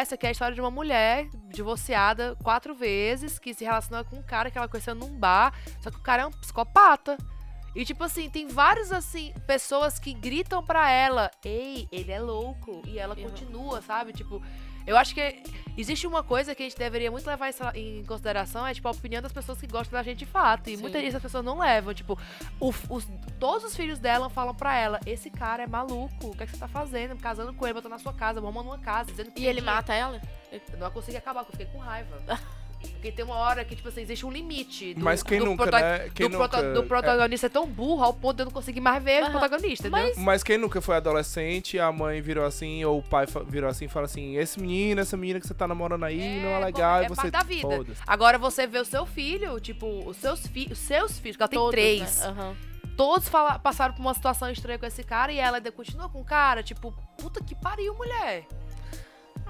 essa, que é a história de uma mulher divorciada quatro vezes, que se relaciona com um cara que ela conheceu num bar, só que o cara é um psicopata. E tipo assim, tem várias assim, pessoas que gritam pra ela, ei, ele é louco. E ela Uhum. continua, sabe? Tipo, eu acho que existe uma coisa que a gente deveria muito levar em consideração, é tipo a opinião das pessoas que gostam da gente de fato. E Sim. muitas vezes as pessoas não levam. Tipo, o- os- todos os filhos dela falam pra ela, esse cara é maluco, o que, é que você tá fazendo? Casando com ele, botando na sua casa, arrumando uma casa, dizendo que E ele mata ela? eu não consegui acabar, porque eu fiquei com raiva. Porque tem uma hora que, tipo assim, existe um limite. Do, Mas quem do nunca, prota- né? Quem do, prota- nunca- do protagonista é. tão burro ao ponto de eu não conseguir mais ver o protagonista, entendeu? Mas- Mas quem nunca foi adolescente, a mãe virou assim, ou o pai virou assim e fala assim: esse menino, essa menina que você tá namorando aí não é legal, é e você. parte da vida. Agora você vê o seu filho, tipo, os seus, fi os seus filhos, que ela tem Todos, três. né? Todos fala- passaram por uma situação estranha com esse cara e ela ainda continua com o cara, tipo, puta que pariu, mulher.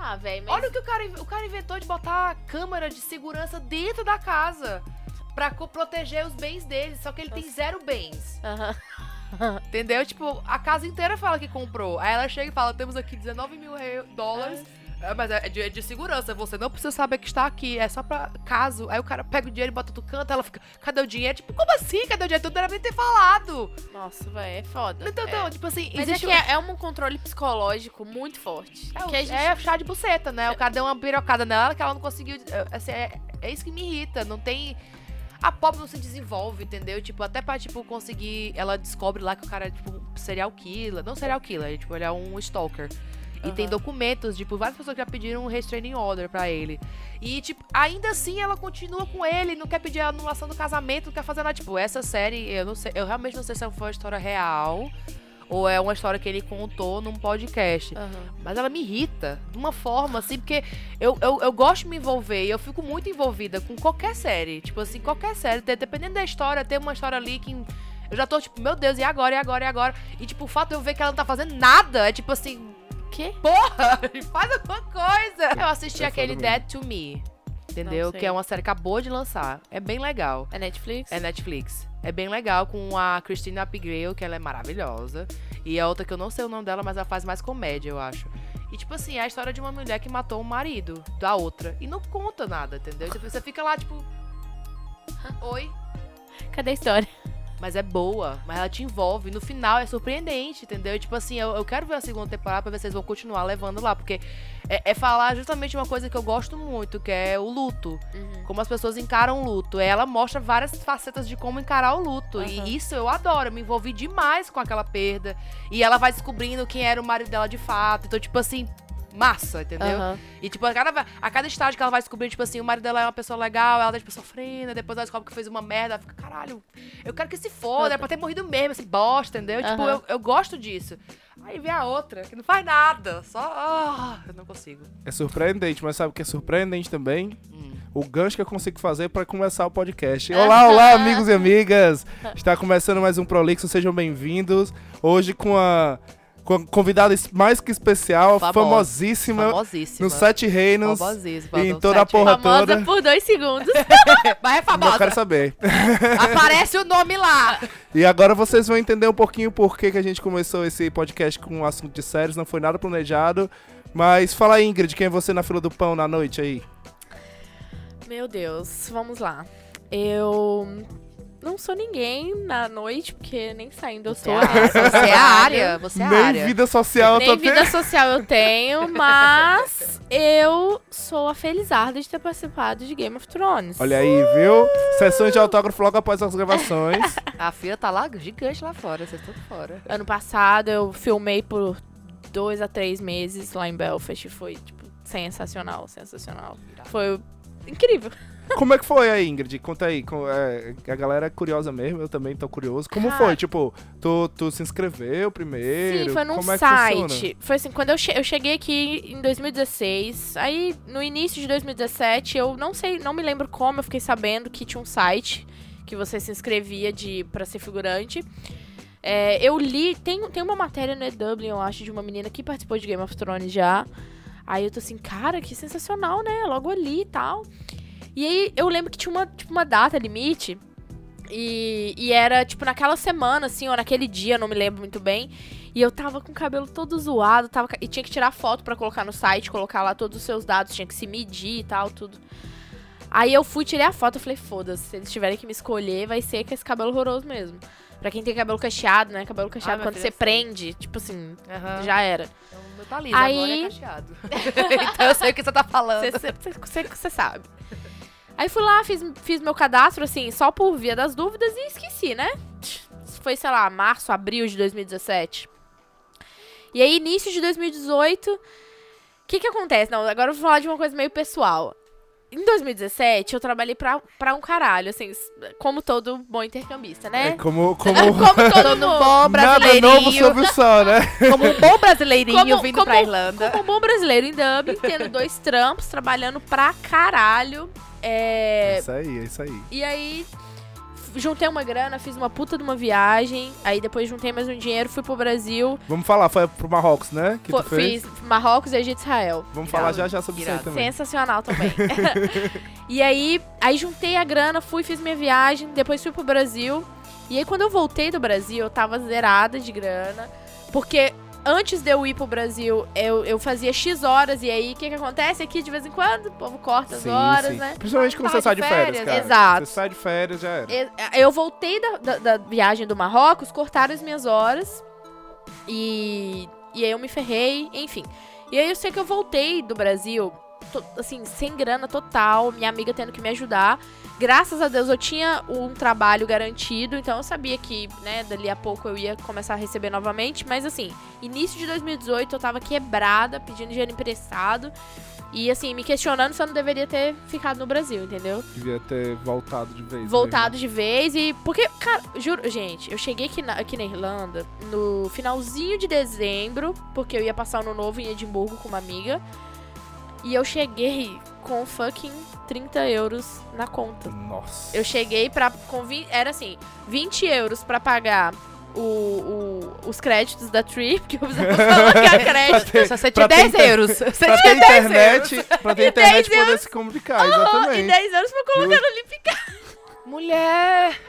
Ah, velho, mas... Olha o que o cara, o cara inventou de botar câmera de segurança dentro da casa. Pra proteger os bens dele, só que ele tem Nossa. zero bens. Aham. Entendeu? Tipo, a casa inteira fala que comprou. Aí ela chega e fala: temos aqui 19 mil re- dólares. É, mas é de, é de segurança, você não precisa saber que está aqui, é só pra caso. Aí o cara pega o dinheiro e bota do canto, ela fica, cadê o dinheiro? Tipo, como assim? Cadê o dinheiro? Tu não era nem ter falado. Nossa, velho, é foda. Então, é. então, tipo assim, Mas existe é que é, é um controle psicológico muito forte. É, o- que a gente... é chá de buceta, né? O cara deu uma pirocada nela que ela não conseguiu. é, Assim, é, é isso que me irrita. Não tem. A pobre não se desenvolve, entendeu? Tipo, até pra, tipo, conseguir. Ela descobre lá que o cara é, tipo, um serial killer. Não serial killer, tipo, ele é um stalker. E Aham. tem documentos, tipo, várias pessoas que já pediram um restraining order pra ele. E, tipo, ainda assim ela continua com ele, não quer pedir a anulação do casamento, não quer fazer nada. Tipo, essa série, eu não sei, eu realmente não sei se foi uma história real ou é uma história que ele contou num podcast. Aham. Mas ela me irrita de uma forma, assim, porque eu, eu, eu gosto de me envolver e eu fico muito envolvida com qualquer série. Tipo assim, qualquer série. de- Dependendo da história, tem uma história ali que. Eu já tô, tipo, meu Deus, e agora, e agora, e agora? E, tipo, o fato de eu ver que ela não tá fazendo nada é tipo assim, Que? porra, faz alguma coisa. Eu assisti É aquele. Dead to Me, entendeu? Que é uma série que acabou de lançar. É bem legal. É Netflix? É Netflix. É bem legal com a Christina Abigail, que ela é maravilhosa. E a outra que eu não sei o nome dela, mas ela faz mais comédia, eu acho. E tipo assim, é a história de uma mulher que matou o marido da outra. E não conta nada, entendeu? Você fica lá, tipo. Oi? Cadê a história? Mas é boa, mas ela te envolve. No final é surpreendente, entendeu? E, tipo assim, eu, eu quero ver a segunda temporada pra ver se eles vão continuar levando lá. Porque é, é falar justamente uma coisa que eu gosto muito, que é o luto Uhum. como as pessoas encaram o luto. Ela mostra várias facetas de como encarar o luto. Aham. E isso eu adoro. Eu me envolvi demais com aquela perda. E ela vai descobrindo quem era o marido dela de fato. Então, tipo assim, massa, entendeu? Aham. E, tipo, a cada, a cada estágio que ela vai descobrindo, tipo assim, o marido dela é uma pessoa legal, ela tá, tipo, sofrendo, depois ela descobre que fez uma merda, ela fica, caralho, eu quero que se foda, era pra ter morrido mesmo, esse bosta, entendeu? Tipo, Aham. eu, eu gosto disso. Aí vem a outra, que não faz nada, só. ah, eu não consigo. É surpreendente, mas sabe o que é surpreendente também? Hum. O gancho que eu consigo fazer para começar o podcast. Olá, olá, amigos e amigas! Está começando mais um Prolixo, sejam bem-vindos. Hoje com a convidada mais que especial, Famosa. famosíssima, Famosíssima. nos Sete Reinos. Famosíssima. em toda a porra Famosa toda. por dois segundos. Mas é Eu famosa. quero saber. Aparece o nome lá. E agora vocês vão entender um pouquinho por que, que a gente começou esse podcast com um assunto de séries, não foi nada planejado. Mas fala aí, Ingrid, quem é você na fila do pão na noite aí? Meu Deus, vamos lá. Eu não sou ninguém na noite, porque nem saindo eu Você tô. é, a- você é a área. Você é a Nem área. vida social eu Nem tô vida tendo. social eu tenho, mas eu sou a felizarda de ter participado de Game of Thrones. Olha aí, viu? Sessões de autógrafo logo após as gravações. A fila tá lá gigante lá fora. Vocês estão fora. Ano passado eu filmei por dois a três meses lá em Belfast. Foi, tipo, sensacional, sensacional. Foi incrível. Como é que foi aí, Ingrid? Conta aí. com- é, a galera é curiosa mesmo, eu também tô curioso. Como Cara. foi? Tipo, tu, tu se inscreveu primeiro? Sim, foi num Como é site. Foi assim, quando eu, che- eu cheguei aqui em 2016, aí no início de 2017, eu não sei, não me lembro como, eu fiquei sabendo que tinha um site que você se inscrevia de para ser figurante. É, eu li, tem, tem uma matéria no EW, eu acho, de uma menina que participou de Game of Thrones já. Aí eu tô assim, cara, que sensacional, né? Logo ali e tal. E aí eu lembro que tinha uma, tipo, uma data limite. E, e era, tipo, naquela semana, assim, ou naquele dia, não me lembro muito bem. E eu tava com o cabelo todo zoado, tava, e tinha que tirar foto pra colocar no site, colocar lá todos os seus dados, tinha que se medir e tal, tudo. Aí eu fui, tirei a foto, eu falei, foda-se, se eles tiverem que me escolher, vai ser com esse cabelo horroroso mesmo. Pra quem tem cabelo cacheado, né? Cabelo cacheado, minha quando você sei. prende, tipo assim, Aham. já era. Então, meu tá liso, Aí- agora é cacheado. então eu sei o que você tá falando. Você sabe. Aí fui lá, fiz, fiz meu cadastro, assim, só por via das dúvidas e esqueci, né? Foi, sei lá, março, abril de 2017. E aí, início de 2018, o que que acontece? Não, agora eu vou falar de uma coisa meio pessoal. Em 2017, eu trabalhei pra, pra um caralho, assim, como todo bom intercambista, É né? como, como Como todo bom nada novo brasileirinho, sob o sol, né? como um bom brasileirinho Como- vindo como- pra Irlanda. Como um bom brasileiro em Dublin, tendo dois trampos, trabalhando pra caralho. É, Isso aí, é isso aí. E aí, juntei uma grana, fiz uma puta de uma viagem. Aí depois juntei mais um dinheiro, fui pro Brasil. Vamos falar, foi pro Marrocos, né? Que fez? fiz Marrocos, Egito e Israel. Vamos Irado, falar já já sobre isso aí também. Sensacional também. e aí, aí juntei a grana, fui, fiz minha viagem, depois fui pro Brasil. E aí quando eu voltei do Brasil, eu tava zerada de grana. Porque antes de eu ir pro Brasil, eu, eu fazia X horas. E aí, o que que acontece aqui de vez em quando? O povo corta as Sim, horas, sim. né? Principalmente quando você sai de férias, férias, cara. exato. Você sai de férias, já era. Eu voltei da, da- da viagem do Marrocos, cortaram as minhas horas. E, e aí eu me ferrei, enfim. E aí eu sei que eu voltei do Brasil, to- assim, sem grana total, minha amiga tendo que me ajudar. Graças a Deus eu tinha um trabalho garantido, então eu sabia que, né, dali a pouco eu ia começar a receber novamente. Mas assim, início de 2018 eu tava quebrada, pedindo dinheiro emprestado. E assim, me questionando se eu não deveria ter ficado no Brasil, entendeu? Devia ter voltado de vez. voltado de vez e porque cara juro gente eu cheguei aqui na, aqui na Irlanda no finalzinho de dezembro porque eu ia passar o ano novo em Edimburgo com uma amiga e eu cheguei com fucking 30 euros na conta. Nossa. eu cheguei pra com vi- era assim 20 euros pra pagar o, o- os créditos da Tree, que eu precisava colocar crédito. ter- Se você tinha ter 10 euros. Você Pra tinha ter 10 internet, pra ter E internet 10 poder se comunicar, e exatamente. 10 euros pra colocar Justo. no Lip Mulher!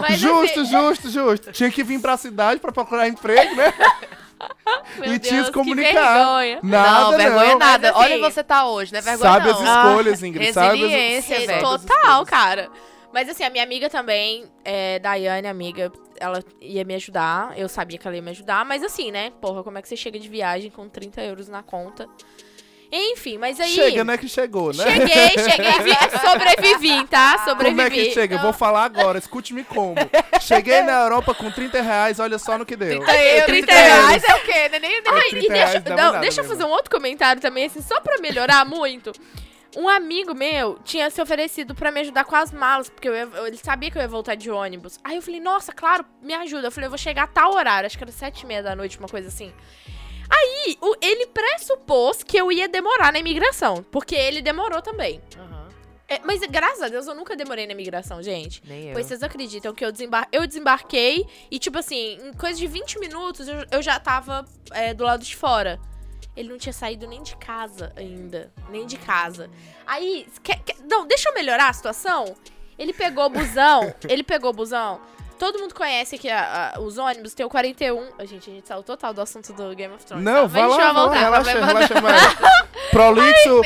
Mas, justo, assim, justo, justo. Tinha que vir pra cidade pra procurar emprego, né? meu e tinha Deus, se que comunicar. vergonha. Nada, não, vergonha não. nada. Assim, Olha você tá hoje, né? Vergonha Sabe não. as escolhas, Ingrid. Sabe as, resiliência, sabe velho. as Total, cara. Mas assim, a minha amiga também, é, Daiane, amiga, ela ia me ajudar. Eu sabia que ela ia me ajudar. Mas assim, né? Porra, como é que você chega de viagem com 30 euros na conta? Enfim, mas aí. Chega, né? Que chegou, né? Cheguei, cheguei, vi- sobrevivi, tá? Sobrevivi. Como é que chega? Eu vou falar agora, escute-me como. Cheguei na Europa com 30 reais, olha só no que deu. 30 euros, 30 30 reais é o quê? Nem, nem, Ai, 30 e deixa, reais dá não, nada deixa eu fazer um outro comentário também, assim, só pra melhorar muito. Um amigo meu tinha se oferecido pra me ajudar com as malas, porque eu ia- ele sabia que eu ia voltar de ônibus. Aí eu falei, nossa, claro, me ajuda. Eu falei, eu vou chegar a tal horário, acho que era sete e meia da noite, uma coisa assim. Aí, o- ele pressupôs que eu ia demorar na imigração, porque ele demorou também. Aham. É, mas graças a Deus eu nunca demorei na imigração, gente. Nem eu. Pois vocês acreditam que eu, desembar eu desembarquei e, tipo assim, em coisa de 20 minutos eu, eu já tava é, do lado de fora. Ele não tinha saído nem de casa ainda. Nem de casa. Aí, quer- quer- não, deixa eu melhorar a situação. Ele pegou o busão. ele pegou o busão. Todo mundo conhece que a- a- os ônibus tem o 41. A gente, a gente saiu total do assunto do Game of Thrones. Não, tá? vai Mas lá, vai voltar. relaxa, relaxa mais. Prolixo,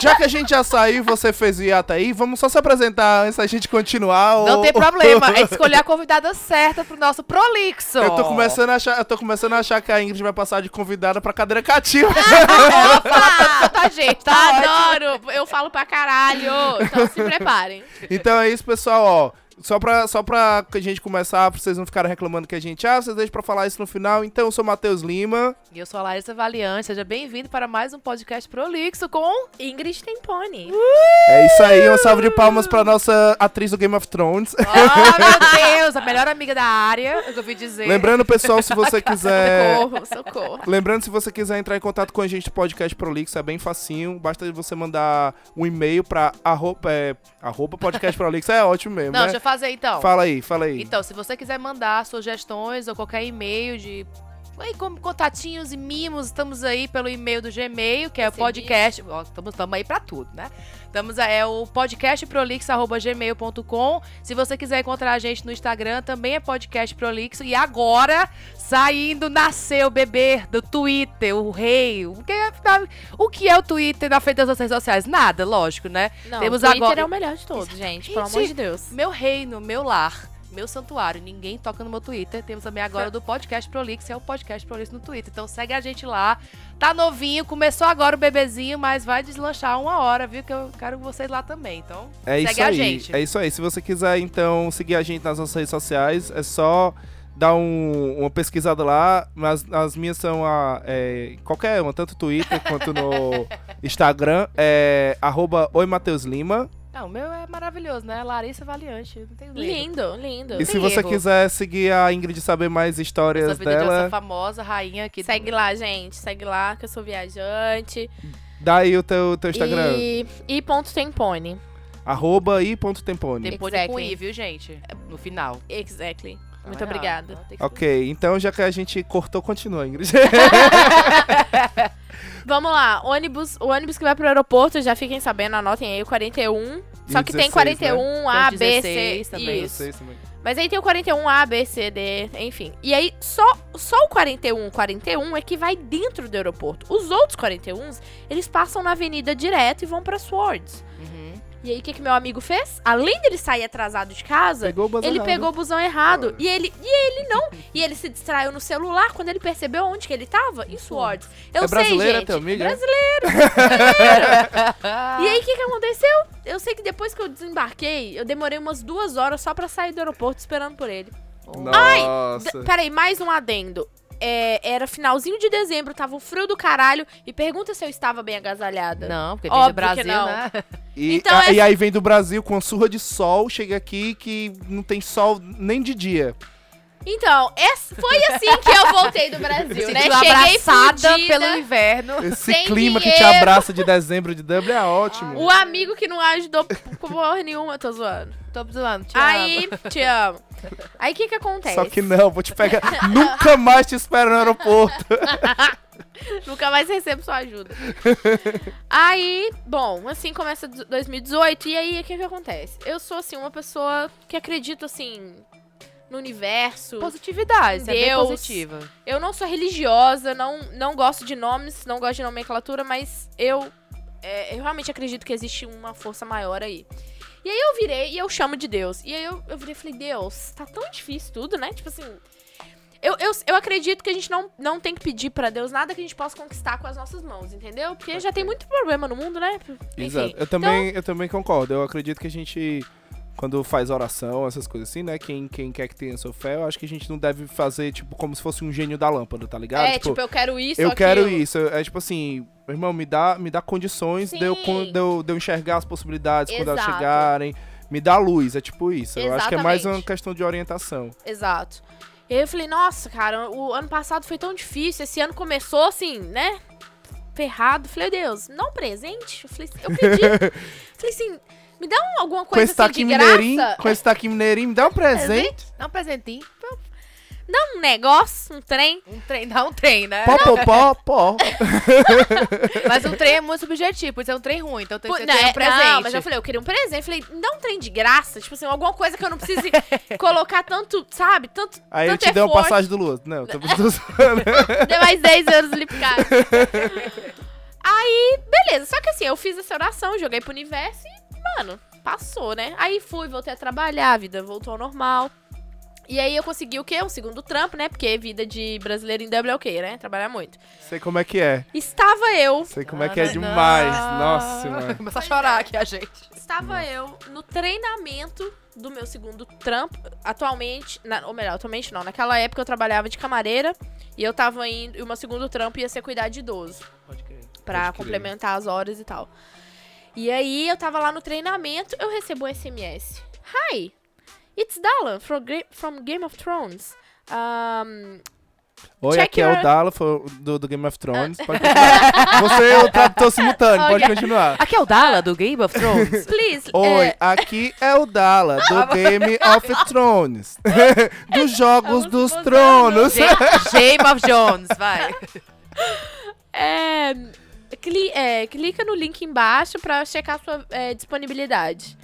já que a gente já saiu e você fez o hiato aí, vamos só se apresentar antes da gente continuar. Não ou- tem problema. É escolher a convidada certa pro nosso prolixo. Eu tô começando a achar, eu tô começando a achar que a Ingrid vai passar de convidada pra cadeira cativa. Ela fala pra tanta gente, tá ótimo. Adoro! Eu falo pra caralho! Então se preparem. então é isso, pessoal, ó. Só pra, só pra que a gente começar, pra vocês não ficarem reclamando que a gente, ah, vocês deixam pra falar isso no final. Então, eu sou Matheus Lima. E eu sou a Larissa Valiante, seja bem-vindo para mais um podcast prolixo com... Ingrid Tempone. É isso aí, uma salva de palmas pra nossa atriz do Game of Thrones. Oh, meu Deus, a melhor amiga da área, eu ouvi dizer. Lembrando, pessoal, se você quiser. Socorro, socorro. Lembrando, se você quiser entrar em contato com a gente do podcast Prolixo, é bem facinho. Basta você mandar um e-mail pra arroba, é, arroba podcast Prolixo. É ótimo mesmo, Não, né? Fazer então. Fala aí, fala aí. Então, se você quiser mandar sugestões ou qualquer e-mail de Oi, com contatinhos e mimos, estamos aí pelo e-mail do Gmail, que é o Serviço. podcast. Ó, Estamos aí pra tudo, né? Estamos é o podcastprolixo.gmail.com. Se você quiser encontrar a gente no Instagram, também é podcast prolixo. E agora, saindo, nasceu o bebê do Twitter, o rei. O que, é, o que é o Twitter na frente das redes sociais? Nada, lógico, né? Não, Temos o Twitter agora- é o melhor de todos, gente. Pelo amor de Deus. Meu reino, meu lar, meu santuário. Ninguém toca no meu Twitter. Temos também agora do podcast Prolix, é o podcast Prolix no Twitter. Então segue a gente lá. Tá novinho, começou agora o bebezinho, mas vai deslanchar uma hora, viu? Que eu quero vocês lá também. Então, É segue isso a aí. gente. É isso aí. Se você quiser, então, seguir a gente nas nossas redes sociais, é só dar um- uma pesquisada lá. Mas as minhas são a. é, qualquer uma, tanto no Twitter quanto no Instagram. É arroba Oi Mateus Lima. Não, o meu é maravilhoso, né? Larissa Valiante. Não tem erro. Lindo, lindo. E se você erro. quiser seguir a Ingrid e saber mais histórias Essa dela, essa famosa rainha aqui. do- Segue lá, gente. Segue lá, que eu sou viajante. dá aí o teu, teu Instagram. E, e ponto tempone. Arroba i.tempone. Tem pôr com Exactly. I, viu, gente? No final. Exactly. Muito Não é obrigada. tem Ok, então já que a gente cortou, continua, Ingrid. Vamos lá, ônibus, o ônibus que vai pro aeroporto, já fiquem sabendo, anotem aí o 41. Só que tem 16, 41 A, Tem B, 16 C. também. Isso. Também. Mas aí tem o 41 A, B, C, D, enfim. E aí só, só o 41, 41 é que vai dentro do aeroporto. Os outros 41s, eles passam na avenida direto e vão pra Swords. E aí o que, que meu amigo fez? Além dele sair atrasado de casa, Pegou ele errado. pegou o busão errado. E ele, e ele não. E ele se distraiu no celular quando ele percebeu onde que ele tava? Em Swords. Eu É brasileiro, sei, gente. teu amigo, é é? brasileiro. E aí, o que, que aconteceu? Eu sei que depois que eu desembarquei, eu demorei umas duas horas só pra sair do aeroporto esperando por ele. Nossa. D- Peraí, mais um adendo. É, era finalzinho de dezembro, tava um frio do caralho. E pergunta se eu estava bem agasalhada. Não, porque vem do Brasil, né? E, Então, a- é- e aí vem do Brasil com a surra de sol, chega aqui que não tem sol nem de dia. Então, foi assim que eu voltei do Brasil, né? Cheguei abraçada fudida. pelo inverno. Esse Sem clima que te dinheiro. abraça de dezembro de Dublin é ótimo. O amigo que não ajudou porra nenhuma, eu tô zoando. Tô zoando, te Aí, te amo. Aí, o que que acontece? Só que não, vou te pegar. Nunca mais te espero no aeroporto. Nunca mais recebo sua ajuda. aí, bom, assim começa do- 2018. E aí, o que que acontece? Eu sou, assim, uma pessoa que acredita, assim, no universo. Positividade, você é bem Deus. positiva. Eu não sou religiosa, não, não gosto de nomes, não gosto de nomenclatura, mas eu, é, eu realmente acredito que existe uma força maior aí. E aí eu virei e eu chamo de Deus. E aí eu, eu virei e falei, Deus, tá tão difícil tudo, né? Tipo assim. Eu, eu, eu acredito que a gente não, não tem que pedir pra Deus nada que a gente possa conquistar com as nossas mãos, entendeu? Porque já tem muito problema no mundo, né? Enfim. Exato. Eu também, eu também concordo. Eu acredito que a gente, quando faz oração, essas coisas assim, né? Quem, quem quer que tenha sua fé, eu acho que a gente não deve fazer, tipo, como se fosse um gênio da lâmpada, tá ligado? É, tipo, eu quero isso, eu quero isso. É tipo assim, meu irmão, me dá, me dá condições de eu, de, eu, de eu enxergar as possibilidades quando elas Exato. chegarem. Me dá luz, é tipo isso. Eu acho que é mais uma Exatamente. questão de orientação. Exato. E aí eu falei, nossa, cara, o ano passado foi tão difícil, esse ano começou assim, né? Ferrado. Falei, Deus, um presente? Eu, falei, eu pedi. falei assim, me dá um- alguma Com coisa esse assim de mineirinho, graça. com esse taquinho mineirinho, me dá um presente. Dá um presentinho. Dá um negócio, um trem. Um trem, dá um trem, né? Pó, pó, pó, pó. Mas um trem é muito subjetivo, por isso é um trem ruim. Então tem que não, ter um presente. não, mas eu falei, eu queria um presente. Falei, me dá um trem de graça. Tipo assim, alguma coisa que eu não precise colocar tanto, sabe? Tanto, Aí eu tanto te dei uma passagem do Lua. Não, tô, tô Deu mais 10 euros no Lipcard. Aí, beleza. Só que assim, eu fiz essa oração, joguei pro universo e, mano, passou, né? Aí fui, voltei a trabalhar, a vida voltou ao normal. E aí eu consegui o quê? Um segundo trampo, né? Porque vida de brasileiro em Dublin é o quê, né? Trabalhar muito. Sei como é que é. Estava eu, Sei como é que é demais. Nossa, mano. Começa a chorar é. aqui a gente. estava eu no treinamento do meu segundo trampo. Atualmente, na- ou melhor, atualmente não. Naquela época eu trabalhava de camareira e eu tava indo. E o meu segundo trampo ia ser cuidar de idoso. Pode crer. Pra Pode crer. complementar as horas e tal. E aí eu tava lá no treinamento, eu recebo um SMS. Hi, it's Dalla from, from Game of Thrones. Um, Oi, Check aqui é your- o Dala do, do Game of Thrones. Pode continuar. Você é o tradutor simultâneo, pode Ok. continuar. Aqui é o Dala, do Game of Thrones. please, Oi, é, aqui é o Dala do Game of Thrones. Dos Jogos dos. Tronos. Game of Jones, vai. é, cli- é, clica no link embaixo pra checar sua é, disponibilidade.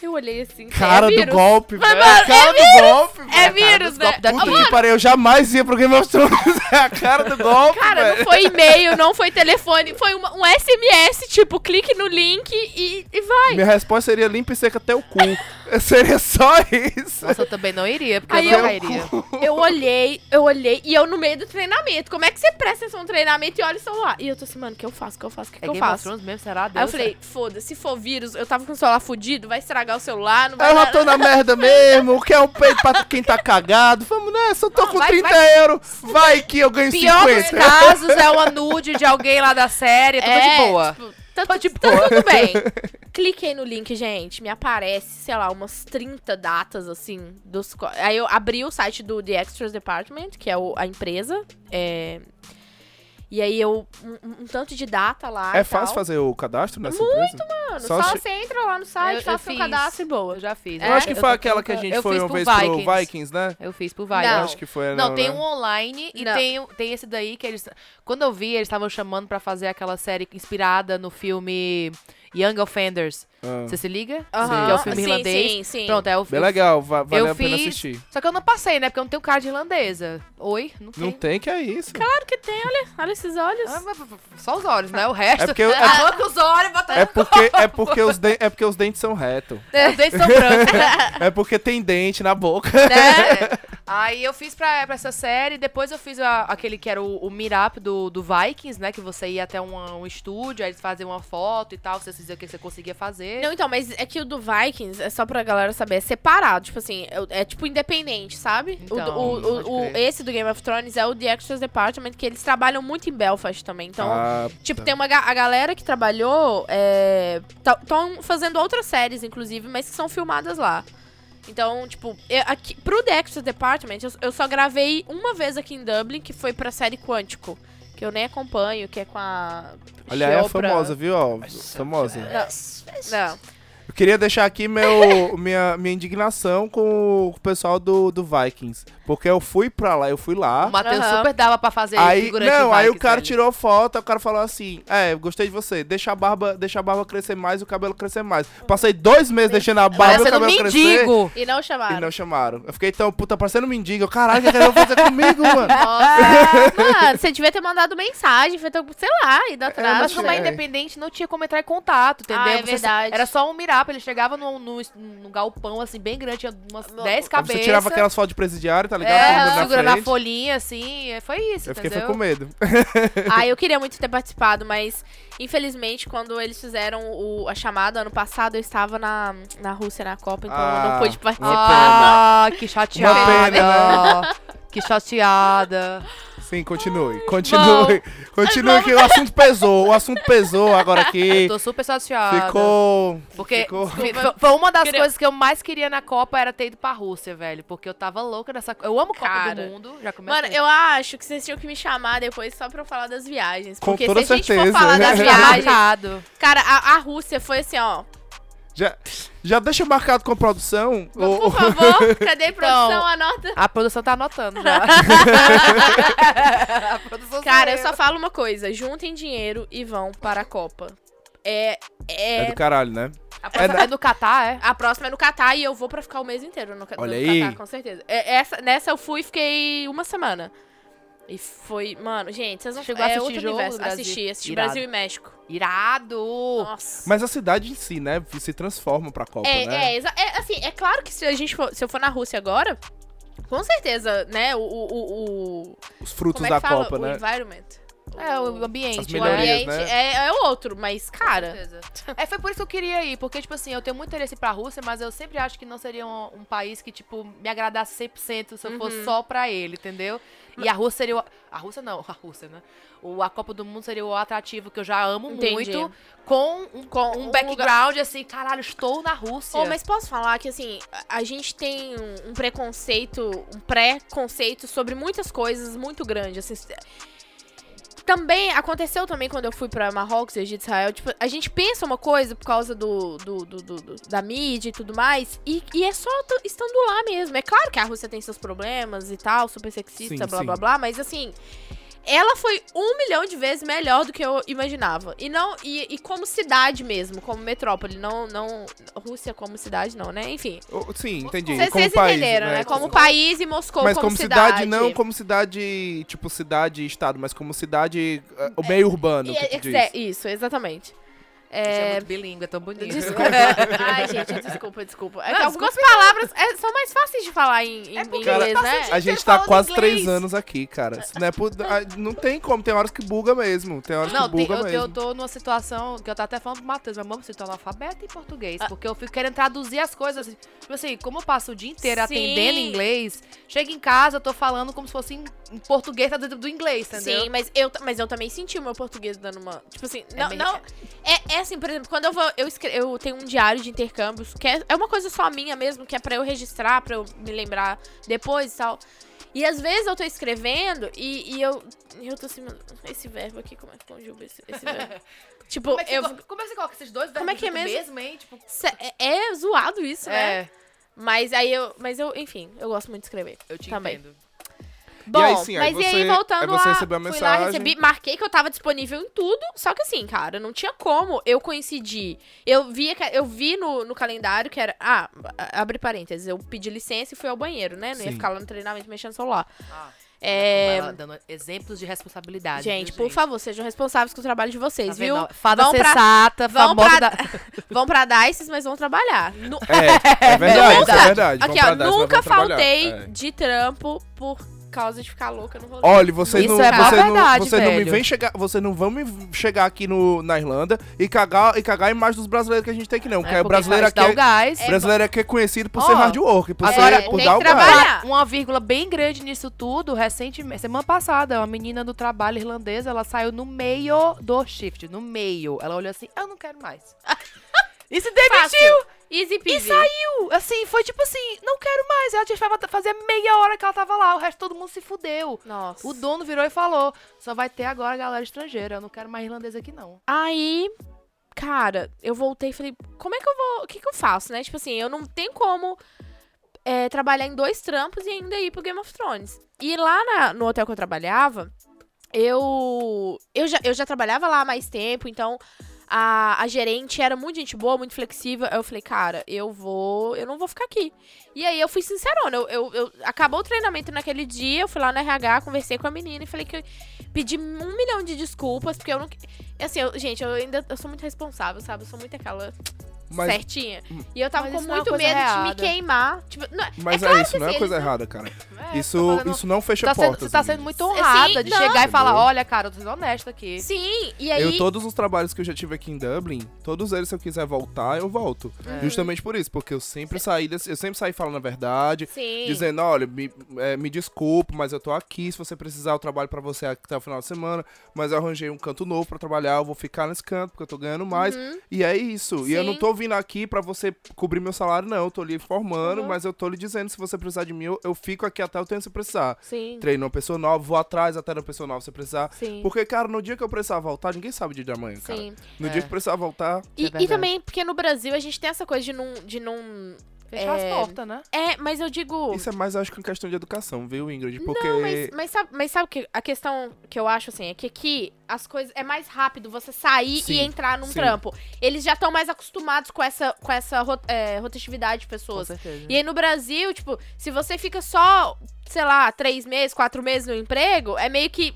Eu olhei assim, Cara é do golpe, Mas, velho. mano, Cara do golpe, É velho. vírus, né? Puta que pariu, eu jamais ia pro Game of Thrones. É a cara do golpe, Cara, velho. não foi e-mail, não foi telefone, foi uma- um SMS, tipo, clique no link e, e vai. Minha resposta seria limpa e seca até o cu. seria só isso. Nossa, eu também não iria, porque Aí eu eu- não iria. Eu olhei, eu olhei, e eu no meio do treinamento. Como é que você presta atenção no treinamento e olha o celular? E eu tô assim, mano, o que eu faço? O que eu faço? O que, que É eu Game of faço? Mesmo, será? Aí eu Deus, falei, foda, se for vírus, eu tava com o celular fudido, vai estragar o celular, não vai Eu já tô na merda mesmo. Quer um peito pra quem tá cagado? Vamos nessa, eu tô Não, com vai- 30 vai- euros. Vai que eu ganho Pior dos 50. casos é uma nude de alguém lá da série, tudo É, de boa. tipo, tá, Tô de tá boa. tudo bem. Cliquei no link, gente, me aparece, sei lá, umas 30 datas, assim, dos... Aí eu abri o site do The Extras Department, que é o- a empresa, é... E aí eu... Um, um tanto de data lá É e fácil tal. fazer o cadastro nessa Muito, empresa? Mano, Só só, você entra lá no site, Eu- eu faz seu fiz. cadastro e boa. Eu já fiz. Eu acho que É, Eu foi aquela que a gente eu foi uma vez pro Vikings. Vikings, né? Eu fiz pro Não. Vikings. Eu acho que foi, Não, não, tem né? um online e Não. tem, tem esse daí que eles. Quando eu vi, eles estavam chamando pra fazer aquela série inspirada no filme Young Offenders. Ah. Você se liga? Aham, Que é o filme sim, irlandês. Sim, sim. Pronto, é o Bem legal, va- vale eu a pena fiz- assistir. Só que eu não passei, né? Porque eu não tenho cara de irlandesa. Oi? Não tem. Não tem que é isso. Claro que tem, olha, olha esses olhos. Ah, Só os olhos, né? O resto. É porque eu- é- Arranca os olhos, bota É porque, é, porque os de- é porque os dentes são retos. Os dentes são brancos? É porque tem dente na boca. né? Aí eu fiz pra, pra essa série, depois eu fiz a- aquele que era o, o meetup do, do Vikings, né? Que você ia até um, um estúdio, aí eles faziam uma foto e tal, você diziam o que você conseguia fazer. Não, então, mas é que o do Vikings, é só pra galera saber, é separado. Tipo assim, é, é tipo independente, sabe? Então, o, o- o- esse do Game of Thrones é o The Extras Department, que eles trabalham muito em Belfast também. Então, Ah, tipo, tá. tem uma a galera que trabalhou. Estão fazendo outras séries, inclusive, mas que são filmadas lá. Então, tipo, eu, aqui, pro The Extras Department, eu, eu só gravei uma vez aqui em Dublin, que foi pra série Quântico. Que eu nem acompanho, que é com a. Olha, é Chopra. famosa, viu? Ó, famosa. Não. Não. Eu queria deixar aqui meu, minha, minha indignação com o pessoal do, do Vikings. Porque eu fui pra lá, eu fui lá. O Matheus Aham. super dava pra fazer Aí, figurante não, aí o cara velho. tirou foto, o cara falou assim: É, gostei de você, deixa a barba, deixa a barba crescer mais e o cabelo crescer mais. Passei dois meses deixando a barba e o Parecendo um cabelo crescer. mendigo. E não chamaram. E não chamaram. Eu fiquei tão puta, parecendo um mendigo. Caralho, o que eles vão fazer comigo, mano? Nossa, mano, você devia ter mandado mensagem, feito, sei lá, ido atrás. Mas como é É. independente, não tinha como entrar em contato, entendeu? Ah, é Você- verdade. Era só um mirap, ele chegava num, num, num galpão, assim, bem grande, tinha umas 10 Aí cabeças. Você tirava aquelas fotos de presidiário, tá ligado? É, segura na frente. folhinha, assim, é, foi isso, Eu fiquei foi entendeu? com medo. Ah, eu queria muito ter participado, mas infelizmente, quando eles fizeram o- a chamada ano passado, eu estava na, na Rússia na Copa, então eu Ah, não pude participar. Ah, que chateada. Uma pena, Que chateada. Sim, continue. Continue. Continue que o assunto pesou. O assunto pesou agora aqui. Eu tô super chateada. Ficou. Porque ficou- fi- fo- foi uma das Queria- coisas que eu mais queria na Copa era ter ido pra Rússia, velho. Porque eu tava louca nessa. Eu amo Copa Cara. do Mundo. Já comecei. Mano, eu acho que vocês tinham que me chamar depois só pra eu falar das viagens. Com Porque toda se a gente certeza. for falar das Tá viagens. Cara, a, a Rússia foi assim, ó. Já, já deixa marcado com a produção. o- Por favor, cadê a produção? Anota. A produção tá anotando já. a produção sou Cara, eu só falo uma coisa: juntem dinheiro e vão para a Copa. É. É É. do caralho, né? A próxima é, no Catar, é? A próxima é no Catar e eu vou pra ficar o mês inteiro no, Olha no aí. Catar, com certeza. É, essa, nessa eu fui e fiquei uma semana. E foi, mano, gente, vocês não Chegou a é assistir outro jogo universo. do Brasil? Assisti, assisti Irado. Brasil e México. Irado! Nossa. Mas a cidade em si, né? Se transforma pra Copa, é, né? é, é, assim, é claro que se a gente for, se eu for na Rússia agora, com certeza, né? O, o, o, o- Os frutos como é da que fala? Copa, o né? environment. É, o ambiente. As O ambiente né? é, é outro, mas, Com cara. certeza. É, foi por isso que eu queria ir, porque, tipo assim, eu tenho muito interesse pra Rússia, mas eu sempre acho que não seria um, um país que, tipo, me agradasse 100% se eu fosse Uhum. só pra ele, entendeu? E a Rússia seria o... A Rússia não, a Rússia, né? O, a Copa do Mundo seria o atrativo que eu já amo Entendi. muito, com um, Com um um background, assim, caralho, estou na Rússia. Oh, mas posso falar que, assim, a- a gente tem um, um preconceito, um pré-conceito sobre muitas coisas muito grande, assim. Também, aconteceu também quando eu fui pra Marrocos, Egito, Israel, tipo, a gente pensa uma coisa por causa do, do, do- do- da mídia e tudo mais, e, e é só estando lá mesmo. É claro que a Rússia tem seus problemas e tal, super sexista, Sim, blá sim. blá blá, mas assim, ela foi um milhão de vezes melhor do que eu imaginava. E não e, e como cidade mesmo, como metrópole, não não Rússia como cidade não, né? Enfim, Sim, entendi. vocês como vocês país, entenderam, né? Como país e Moscou Mas como, como cidade, não como cidade, tipo cidade e estado, mas como cidade, eh, o meio urbano, que tu é- é- isso, exatamente. É É, muito bilíngue, é tão bonito. Desculpa. Ai, gente, desculpa, desculpa. É Não, algumas palavras é, são mais fáceis de falar em, em É inglês, tá né? A gente tá quase inglês. três anos aqui, cara. Não, é por- ah, não tem como, tem horas que buga mesmo. Tem horas Não, que tem- buga eu, mesmo. eu tô numa situação que eu tava até falando pro Matheus, mas vamos, você tá analfabeto em português. Ah. Porque eu fico querendo traduzir as coisas. assim, Tipo assim, como eu passo o dia inteiro Sim. atendendo inglês, chego em casa, eu tô falando como se fosse em, em português traduzido do inglês, entendeu? Sim, mas eu, mas eu também senti o meu português dando uma. Tipo assim, não. meio- não é, é assim, por exemplo, quando eu vou. Eu, escre- eu tenho um diário de intercâmbios, que é, é uma coisa só minha mesmo, que é pra eu registrar, pra eu me lembrar depois e tal. E às vezes eu tô escrevendo e, e eu. Eu tô assim, esse verbo aqui, como é que conjuga esse, esse verbo? tipo, Como é, que você eu. co- como é que você coloca esses dois Como é que é verbos junto mesmo? hein? Tipo, cê- É, é zoado isso, né? é, Mas aí eu. Mas eu, enfim, eu gosto muito de escrever. eu te Também. entendo. Bom, aí, sim, aí mas e aí você- voltando aí você lá, recebeu a fui lá, mensagem. recebi, marquei que eu tava disponível em tudo, só que assim, cara, não tinha como eu coincidir. Eu vi, eu vi no, no calendário que era, ah, abre parênteses, eu pedi licença e fui ao banheiro, né? Não ia Sim. ficar lá no treinamento mexendo no celular. Ah, É, ela dando exemplos de responsabilidade. gente, por favor, sejam responsáveis com o trabalho de vocês, Tá viu? Fada Vão pra- sensata, vão famosa pra- da... Vão pra DICES, mas vão trabalhar. É, é verdade, é verdade. Aqui, pra ó, mas nunca faltei É. de trampo por causa de ficar louca no rolê. Olha, você Isso não, é mó você não, verdade, você não me vem chegar, você não vão me chegar aqui no, na Irlanda e cagar e cagar a imagem dos brasileiros que a gente tem aqui não, porque É o brasileiro aqui é, o gás. brasileiro aqui é conhecido por Ó, ser hard work, por agora ser por tem dar que o gás. trabalhar. Uma vírgula bem grande nisso tudo, recentemente, semana passada, uma menina do trabalho irlandesa, ela saiu no meio do shift, no meio. Ela olhou assim, eu não quero mais. e se demitiu! Fácil. Easy peasy. E saiu! Assim, foi tipo assim, não quero mais. Ela tinha que fazer meia hora que ela tava lá, o resto todo mundo se fudeu. Nossa. O dono virou e falou, só vai ter agora galera estrangeira, eu não quero mais irlandês aqui não. Aí, cara, eu voltei e falei, como é que eu vou. O que, que eu faço, né? Tipo assim, eu não tenho como é, trabalhar em dois trampos e ainda ir pro Game of Thrones. E lá na- no hotel que eu trabalhava, eu. Eu já, eu já trabalhava lá há mais tempo, então. A, a gerente era muito gente boa, muito flexível. Eu falei, cara, eu vou. Eu não vou ficar aqui. E aí eu fui sincerona. Eu, eu, eu- acabou o treinamento naquele dia, eu fui lá no RH, conversei com a menina e falei que pedi um milhão de desculpas, porque eu não. Assim, eu- gente, eu ainda eu sou muito responsável, sabe? Eu sou muito aquela Mas, certinha. E eu tava Mas com isso é muito coisa medo de me errada. queimar. Tipo, não, mas é é, claro isso, que não é coisa eles- errada, cara. É, Isso, tô fazendo- isso não fecha tá sendo, portas. você tá sendo muito honrada Sim, de não. chegar e falar, olha, cara, eu tô sendo honesta aqui. Sim, e aí. Eu, todos os trabalhos que eu já tive aqui em Dublin, todos eles, se eu quiser voltar, eu volto. É. Justamente por isso, porque eu sempre saí desse, eu sempre saí falando a verdade, Sim. dizendo, olha, me, é, me desculpe, mas eu tô aqui, se você precisar, eu trabalho pra você até o final de semana, mas eu arranjei um canto novo pra trabalhar, eu vou ficar nesse canto, porque eu tô ganhando mais, Uhum. e é isso. E eu não Sim. tô vindo aqui pra você cobrir meu salário, não, eu tô lhe informando, Uhum. mas eu tô lhe dizendo, se você precisar de mim, eu, eu fico aqui até o tempo que você precisar. Sim. Treino uma pessoa nova, vou atrás até da pessoa nova se você precisar. Sim. Porque, cara, no dia que eu precisar voltar, ninguém sabe o dia de amanhã, cara. Sim. No É. dia que precisar voltar, E, É e também, porque no Brasil a gente tem essa coisa de não. De não Fechar É. as portas, né? é, mas eu digo. isso é mais, acho que, uma questão de educação, viu, Ingrid? Porque. Não, mas, mas sabe, mas sabe que a questão que eu acho assim é que aqui as coisas é mais rápido você sair Sim, e entrar num sim. trampo. Eles já estão mais acostumados com essa com essa é, rotatividade de pessoas. certeza. E aí no Brasil, tipo, se você fica só, sei lá, três meses, quatro meses no emprego, é meio que,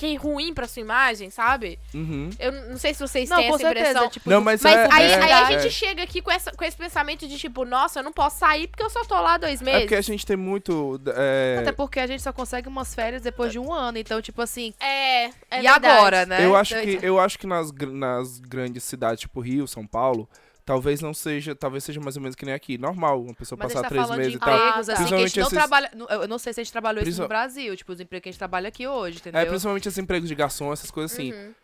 que, fiquei ruim pra sua imagem, sabe? Uhum. Eu não sei se vocês Não, têm essa certeza. impressão. Tipo, Não, mas, Mas é, aí, é, aí a é. gente chega aqui com, essa, com esse pensamento de tipo, nossa, eu não posso sair porque eu só tô lá dois É meses. porque a gente tem muito. é, Até porque a gente só consegue umas férias depois de um ano. Então, tipo assim. É, é e verdade. agora, né? eu acho que, eu acho que nas, nas grandes cidades, tipo Rio, São Paulo, talvez não seja. Talvez seja mais ou menos que nem aqui. Normal, uma pessoa Mas passar tá três meses de e tal. empregos, assim, que a gente Principalmente não esses- trabalha. Eu não sei se a gente trabalhou isso no Brasil, tipo, os empregos que a gente trabalha aqui hoje, entendeu? É, principalmente esses empregos de garçom, essas coisas assim. Uhum.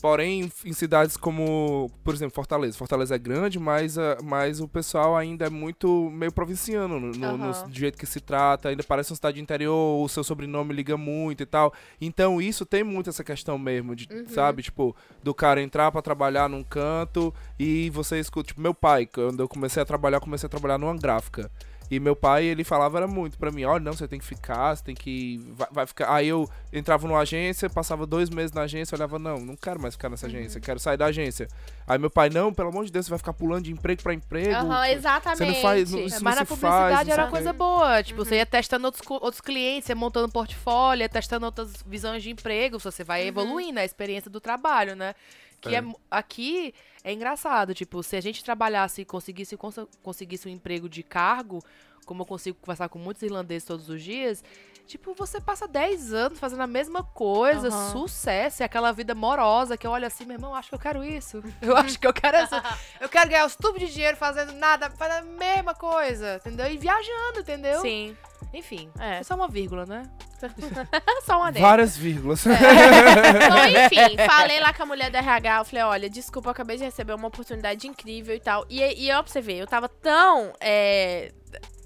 Porém, em cidades como, por exemplo, Fortaleza. Fortaleza é grande, mas, ah, mas o pessoal ainda é muito meio provinciano no, no- no Aham. jeito que se trata. Ainda parece uma cidade de interior, o seu sobrenome liga muito e tal. Então, isso tem muito essa questão mesmo, de, Uhum. sabe? Tipo, do cara entrar pra trabalhar num canto e você escuta. Tipo, meu pai, quando eu comecei a trabalhar, comecei a trabalhar numa gráfica. E meu pai, ele falava era muito pra mim, olha, não, você tem que ficar, você tem que. Vai, vai ficar. Aí eu entrava numa agência, passava dois meses na agência, olhava, não, não quero mais ficar nessa agência, quero sair da agência. Aí meu pai, não, pelo amor de Deus, você vai ficar pulando de emprego pra emprego. Aham, exatamente. Você não faz. Não, É, isso mas não na se publicidade faz, era o coisa boa. Tipo, você ia testando outros, outros clientes, ia montando portfólio, ia testando outras visões de emprego. Você vai evoluindo a experiência do trabalho, né? Que É. é. aqui é engraçado. Tipo, se a gente trabalhasse e conseguisse, cons- conseguisse um emprego de cargo, como eu consigo conversar com muitos irlandeses todos os dias. Tipo, você passa 10 anos fazendo a mesma coisa, Aham. sucesso, e aquela vida morosa que eu olho assim, meu irmão, acho que eu quero isso. Eu acho que eu quero isso. Eu quero ganhar os tubos de dinheiro fazendo nada, fazendo a mesma coisa, entendeu? E viajando, entendeu? Sim. Enfim, É. é só uma vírgula, né? Só uma dela. Várias vírgulas. Então, enfim, falei lá com a mulher da RH, eu falei, olha, desculpa, eu acabei de receber uma oportunidade incrível e tal. E, e você ver, eu tava tão é,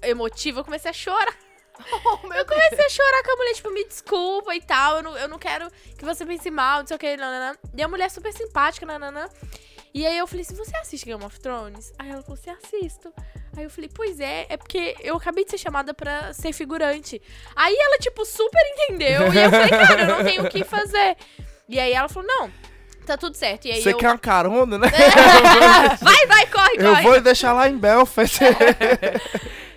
emotiva, eu comecei a chorar. eu comecei a chorar com a mulher, tipo, me desculpa e tal, eu não, eu não quero que você pense mal, não sei o que, nananã. E a mulher super simpática, nananã. E aí eu falei assim, você assiste Game of Thrones? Aí ela falou assim, assisto. Aí eu falei, pois é, é porque eu acabei de ser chamada pra ser figurante. Aí ela, tipo, super entendeu. E eu falei, cara, eu não tenho o que fazer. E aí ela falou, não, tá tudo certo. E aí Você eu... quer uma carona, né? vai, vai, corre, Eu corre. vou deixar lá em Belfast.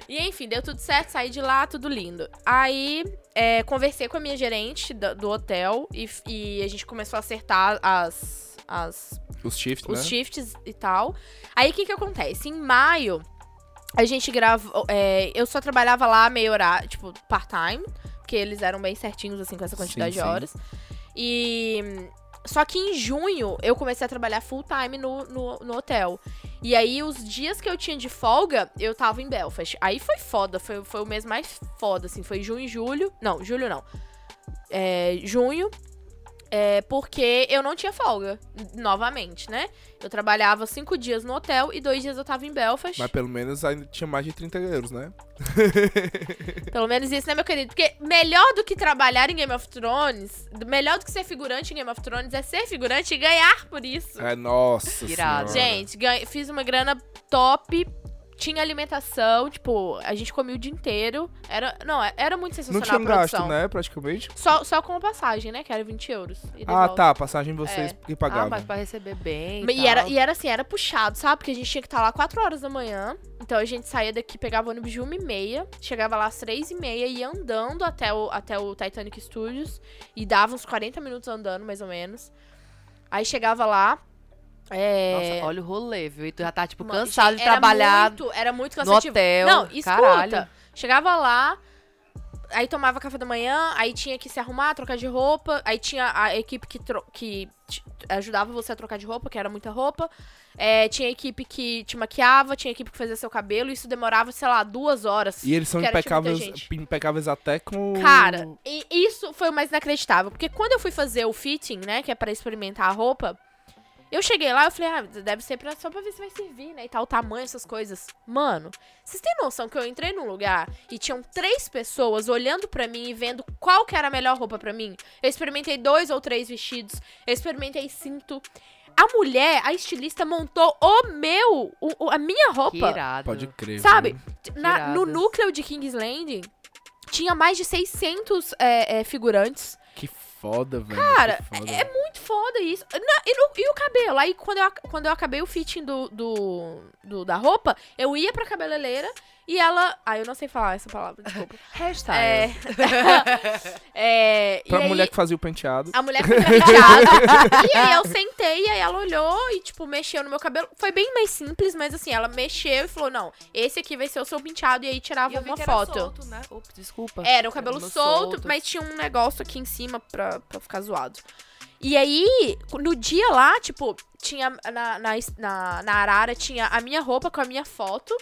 E enfim, deu tudo certo, saí de lá, tudo lindo. Aí, é, conversei com a minha gerente do, do hotel e, e a gente começou a acertar as, as, Os shifts, os né? shifts e tal. Aí, o que que acontece? Em maio, a gente gravou... é, eu só trabalhava lá meio horário, tipo, part-time, porque eles eram bem certinhos, assim, com essa quantidade Sim, de sim. horas. E... Só que em junho eu comecei a trabalhar full time no, no, no hotel. E aí, os dias que eu tinha de folga, eu tava em Belfast. Aí foi foda, foi, foi o mês mais foda, assim. Foi junho e julho. Não, julho não. É, junho. É, porque eu não tinha folga, novamente, né? Eu trabalhava cinco dias no hotel e dois dias eu tava em Belfast. Mas pelo menos ainda tinha mais de 30 euros, né? Pelo menos isso, né, meu querido? Porque melhor do que trabalhar em Game of Thrones, melhor do que ser figurante em Game of Thrones é ser figurante e ganhar por isso. É, nossa Irado. senhora. Gente, ganhei- fiz uma grana top. Tinha alimentação, tipo, a gente comia o dia inteiro. Era, não, é- era muito Não sensacional tinha a um produção. gasto, né, praticamente? Só, só com a passagem, né? Que era 20 euros. e Ah, volta. tá, passagem vocês que Ah, pagavam. mas pra receber bem. E, E, era, e era assim, era puxado, sabe? Porque a gente tinha que estar lá 4 horas da manhã. Então a gente saía daqui, pegava o ônibus de 1 e meia, chegava lá às 3 e meia, ia andando até o, até o Titanic Studios. E dava uns 40 minutos andando, mais ou menos. Aí chegava lá. É... Nossa, olha o rolê, viu? E tu já tá, tipo, Mano, cansado gente, de trabalhar Era muito, era muito no cansativo. hotel. Não, escuta. Caralho. Chegava lá, aí tomava café da manhã, aí tinha que se arrumar, trocar de roupa, aí tinha a equipe que, tro- que ajudava você a trocar de roupa, que era muita roupa. É, tinha equipe que te maquiava, tinha equipe que fazia seu cabelo, isso demorava, sei lá, duas horas. E eles são tipo, impecáveis, impecáveis até com. Cara, e isso foi o mais inacreditável. Porque quando eu fui fazer o fitting, né? Que é pra experimentar a roupa. Eu cheguei lá, eu falei, ah, deve ser pra, só pra ver se vai servir, né? E tal, o tamanho, essas coisas. Mano, vocês têm noção que eu entrei num lugar e tinham três pessoas olhando pra mim e vendo qual que era a melhor roupa pra mim? Eu experimentei dois ou três vestidos, eu experimentei cinto. A mulher, a estilista, montou o meu, o- o- a minha Que roupa. irado. Pode crer. Sabe? Na- no núcleo de King's Landing, tinha mais de 600 é, é, figurantes. Foda, velho. Cara, que foda. É muito foda isso. Na- e, no- e o cabelo? Aí, quando eu, quando eu acabei o fitting do, do, do- da roupa, eu ia pra cabeleireira E ela. Ah, eu não sei falar essa palavra, desculpa. Hashtag. É. é, e Pra aí, mulher que fazia o penteado. A mulher fazia penteado. e aí eu sentei, e aí ela olhou e, tipo, mexeu no meu cabelo. Foi bem mais simples, mas assim, ela mexeu e falou: não, esse aqui vai ser o seu penteado. E aí E tirava vi uma que era foto. solto, né? Ops, desculpa. Era o cabelo Cabelo solto, solto. mas tinha um negócio aqui em cima pra, pra ficar zoado. E aí, no dia lá, tipo, tinha na, na, na, Arara, tinha a minha roupa com a minha foto.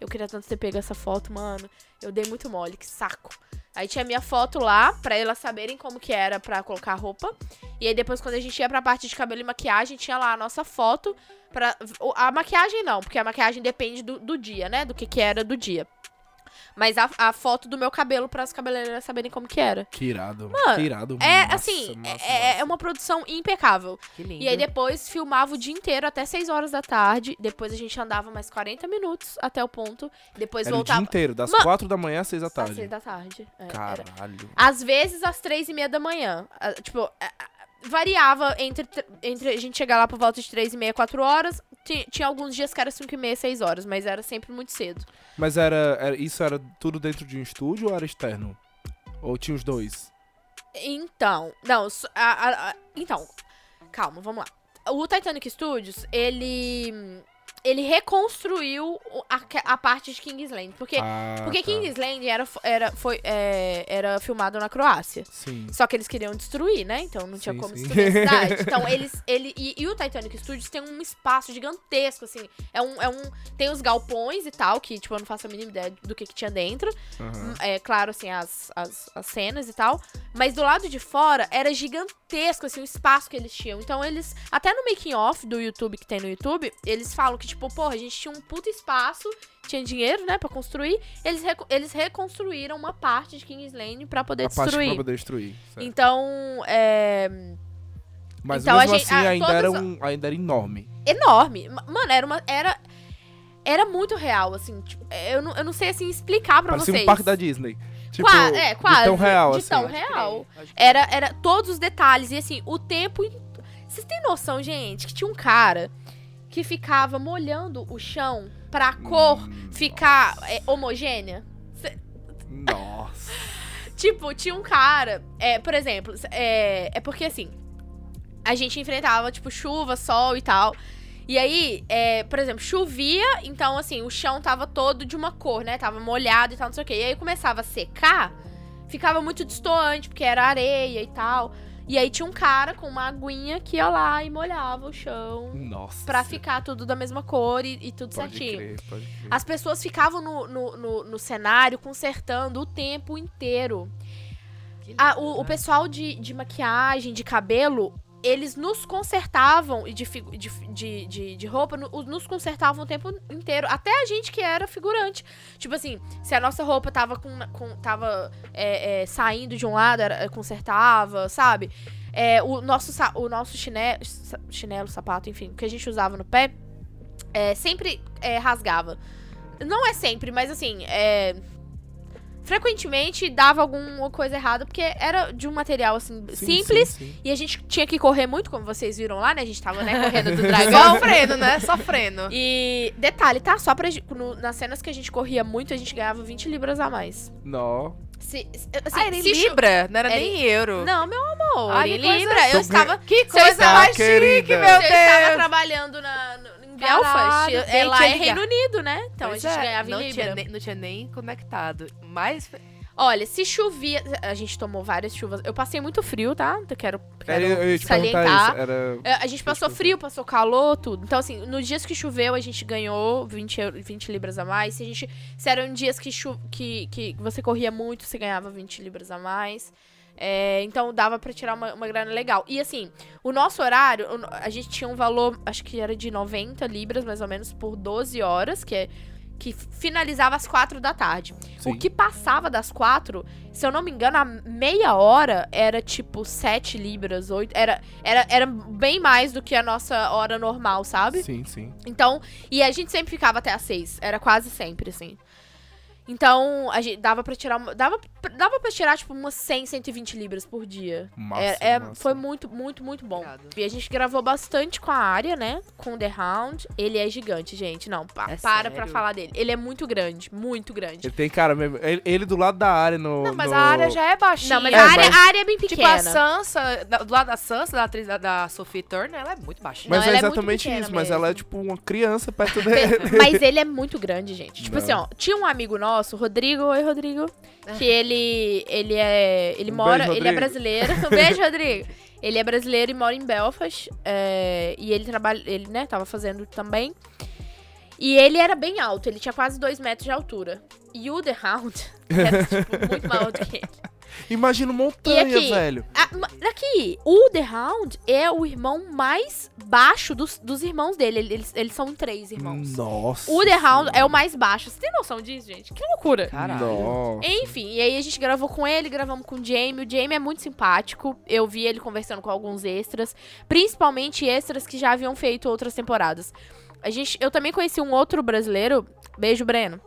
Eu queria tanto ter pego essa foto, mano. Eu dei muito mole, que saco. Aí tinha a minha foto lá, pra elas saberem como que era pra colocar a roupa. E aí depois, quando a gente ia pra parte de cabelo e maquiagem, tinha lá a nossa foto. Pra... A maquiagem não, porque a maquiagem depende do, do dia, né? Do que que era do dia. Mas a, a foto do meu cabelo para as cabeleireiras saberem como que era. Que irado. Mano, que irado. É, Massa, assim, massa, é, é massa. uma produção impecável. Que lindo. E aí depois filmava o dia inteiro até 6 horas da tarde. Depois a gente andava mais 40 minutos até o ponto. Depois Era o dia voltava inteiro, das Mano, 4 da manhã às 6 da às tarde. 6 da tarde. É, era. Caralho. Às vezes às três e meia da manhã. Ah, Tipo, ah, ah, variava entre, tr- entre a gente chegar lá por volta de três e meia, quatro horas. Ti- Tinha alguns dias que era cinco e meia, seis horas, mas era sempre muito cedo. Mas era, era- isso era tudo dentro de um estúdio ou era externo? Ou tinha os dois? Então, não, a- a- a- então, calma, vamos lá. O Titanic Studios, ele ele reconstruiu a, a parte de Kingsland, porque ah, porque tá. Kingsland era era foi é, era filmado na Croácia. Sim. Só que eles queriam destruir, né? Então não tinha Sim, como sim. destruir a cidade. Então eles. Ele, e, e o Titanic Studios tem um espaço gigantesco, assim. É um, é um. Tem os galpões e tal, que, tipo, eu não faço a mínima ideia do que, que tinha dentro. Aham. É claro, assim, as, as, as cenas e tal. Mas do lado de fora era gigantesco, assim, o espaço que eles tinham. Então eles. Até no making off do YouTube que tem no YouTube, eles falam que, tipo, porra, a gente tinha um puta espaço, tinha dinheiro, né, pra construir. Eles, reco- eles reconstruíram uma parte de Kingsland pra poder A parte destruir. pra poder destruir. certo. Então, é. Mas então a mesmo gente- assim ah, ainda, todas era a- um, ainda era enorme. enorme. Ma- Mano, era uma. Era. Era muito real, assim. tipo, eu, não, eu não sei assim explicar pra Parecia vocês. um parque da Disney. Tipo, Qua- é, quase. De tão real, de assim. tão real. Era, era todos os detalhes. E assim, o tempo. Vocês têm noção, gente, que tinha um cara que ficava molhando o chão pra cor Hum, ficar é, homogênea? Nossa. Tipo, tinha um cara, é, por exemplo, é, é porque assim, a gente enfrentava, tipo, chuva, sol e tal. E aí, é, por exemplo, chovia, então assim, o chão tava todo de uma cor, né? Tava molhado e tal, não sei o quê. E aí começava a secar, ficava muito destoante, porque era areia e tal. E aí tinha um cara com uma aguinha que ia lá e molhava o chão Nossa. pra ficar tudo da mesma cor e, e tudo Pode certinho. crer, pode crer. As pessoas ficavam no, no, no, no cenário consertando o tempo inteiro. Lindo, o, o né? pessoal de, de maquiagem, de cabelo, eles nos consertavam, de, de, de, de, de roupa, no- nos consertavam o tempo inteiro. Até a gente que era figurante. Tipo assim, se a nossa roupa tava, com, com- tava é, é, saindo de um lado, era, consertava, sabe? É, o nosso, o nosso chinelo, chinelo, sapato, enfim, que a gente usava no pé, é, sempre é, rasgava. Não é sempre, mas assim, é, frequentemente dava alguma coisa errada, porque era de um material, assim, Sim, simples. sim, sim. E a gente tinha que correr muito, como vocês viram lá, né? A gente tava, né, correndo do dragão. Sofrendo, né? Sofrendo. E detalhe, tá? Só pra. no- nas cenas que a gente corria muito, a gente ganhava 20 libras a mais. Nó. Se, se- assim, ah, era em Libra? Não era Era nem euro. Não, meu amor, Ah, em que coisa- Libra. Eu estava. Que coisa mais chique, meu se eu estava Deus. trabalhando na, no- Belfast. É, lá tinha é. Reino Unido, né? Então Pois a gente é, ganhava não em tinha, Libra. nem, não tinha nem conectado. Mas Olha, se chovia. A gente tomou várias chuvas. Eu passei muito frio, tá? Eu quero, quero Era, eu perguntar salientar. isso. Era... É, A gente passou frio, passou calor, tudo. Então, assim, nos dias que choveu, a gente ganhou 20, eu- 20 libras a mais. Se, a gente, se eram dias que, chu, que, que você corria muito, você ganhava 20 libras a mais. É, então, dava pra tirar uma, uma grana legal. E, assim, o nosso horário, a gente tinha um valor, acho que era de 90 libras, mais ou menos, por 12 horas, que é que finalizava às 4 da tarde. Sim. O que passava das 4, se eu não me engano, a meia hora era tipo 7 libras, 8. Era, era, era bem mais do que a nossa hora normal, sabe? Sim, sim. Então, e a gente sempre ficava até às 6. Era quase sempre, assim. Então, a gente dava pra tirar uma, dava, dava pra tirar, tipo, umas 100, 120 libras por dia. Massa, É, é- massa. Foi muito, muito, muito bom. Obrigado. E a gente gravou bastante com a área, né? Com o The Hound. Ele é gigante, gente. Não, pa- É para sério? pra falar dele. Ele é muito grande, muito grande. Ele tem cara mesmo. Ele, ele do lado da área no. Não, mas no- a área já é baixinha. Não, mas É, a, área, mas- a área é bem Tipo, pequena. a Sansa, do lado da Sansa, da atriz da, da Sophie Turner, ela é muito baixinha. Mas Não, é é muito exatamente isso. Mas ela é mesmo. tipo uma criança perto dele. Mas ele é muito grande, gente. Tipo Não. assim, ó, tinha um amigo nosso, Rodrigo, oi Rodrigo, que ele ele é, ele Um mora, beijo, ele é brasileiro. Um beijo, Rodrigo. Ele é brasileiro e mora em Belfast, é, e ele trabalha, ele, né, tava fazendo também. E ele era bem alto, ele tinha quase dois metros de altura. E o The Hound era, tipo, muito maior do que ele. Imagina montanha, E aqui? velho. Ma- aqui, o The Hound é o irmão mais baixo dos, dos irmãos dele. Eles, eles são três irmãos. Nossa. O The Hound é o mais baixo. Você tem noção disso, gente? Que loucura. Caralho. Nossa. Enfim, e aí a gente gravou com ele, gravamos com o Jamie. O Jamie é muito simpático. Eu vi ele conversando com alguns extras, principalmente extras que já haviam feito outras temporadas. A gente, eu também conheci um outro brasileiro, beijo Breno,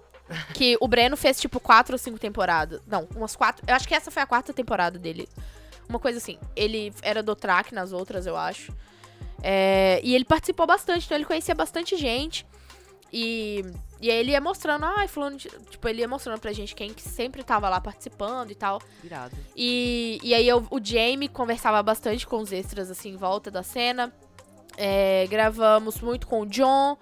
que o Breno fez tipo quatro ou cinco temporadas. Não, umas quatro. Eu acho que essa foi a quarta temporada dele. Uma coisa assim. Ele era do track nas outras, eu acho. É, e ele participou bastante, então ele conhecia bastante gente. E, e aí ele ia mostrando, ai, fulano, de- tipo, ele ia mostrando pra gente quem que sempre tava lá participando e tal. Virado. E, e aí eu- o Jamie conversava bastante com os extras, assim, em volta da cena. É, gravamos muito com o John,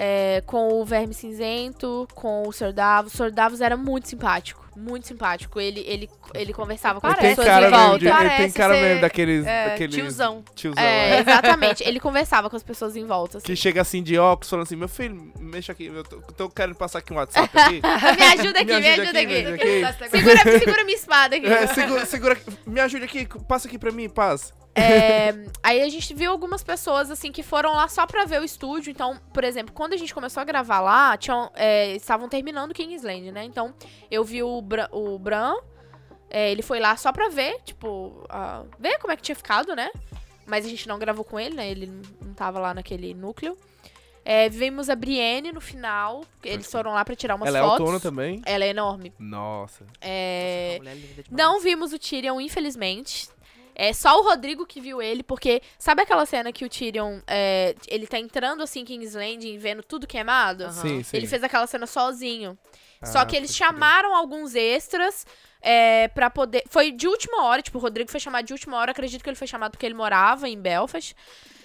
é, com o Verme Cinzento, com o Sr. Davos. O Sr. Davos era muito simpático, muito simpático. Ele, ele, ele conversava com as Parece. Tem pessoas cara, mesmo volta. de, ele tem Parece cara ser, mesmo daqueles. É, daqueles tiozão. tiozão, É, é. exatamente. Ele conversava com as pessoas em volta. Assim. Que chega assim de óculos, falando assim: Meu filho, mexa aqui. Eu tô, tô querendo passar aqui um WhatsApp aqui. Me ajuda aqui, Me me ajuda ajuda aqui, aqui. me ajuda aqui. Segura, segura minha espada aqui. É, segura, segura, me ajude aqui, passa aqui pra mim, paz. É, aí a gente viu algumas pessoas, assim, que foram lá só pra ver o estúdio. Então, por exemplo, quando a gente começou a gravar lá, tinham, é, estavam terminando Kingsland, né? Então, eu vi o, Bra o Bran, é, ele foi lá só pra ver, tipo, ah, ver como é que tinha ficado, né? Mas a gente não gravou com ele, né? Ele não- tava lá naquele núcleo. É, vimos a Brienne no final, eles foram lá pra tirar umas Ela é fotos. autônoma também? Ela é enorme. Nossa. É, demais. não vimos o Tyrion, infelizmente. É só o Rodrigo que viu ele, porque sabe aquela cena que o Tyrion, é, ele tá entrando assim em King's Landing, vendo tudo queimado? Aham. Sim, sim. Ele fez aquela cena sozinho. Só Ah, que eles chamaram alguns extras é, para poder. Foi de última hora, tipo, o Rodrigo foi chamado de última hora. Acredito que ele foi chamado porque ele morava em Belfast.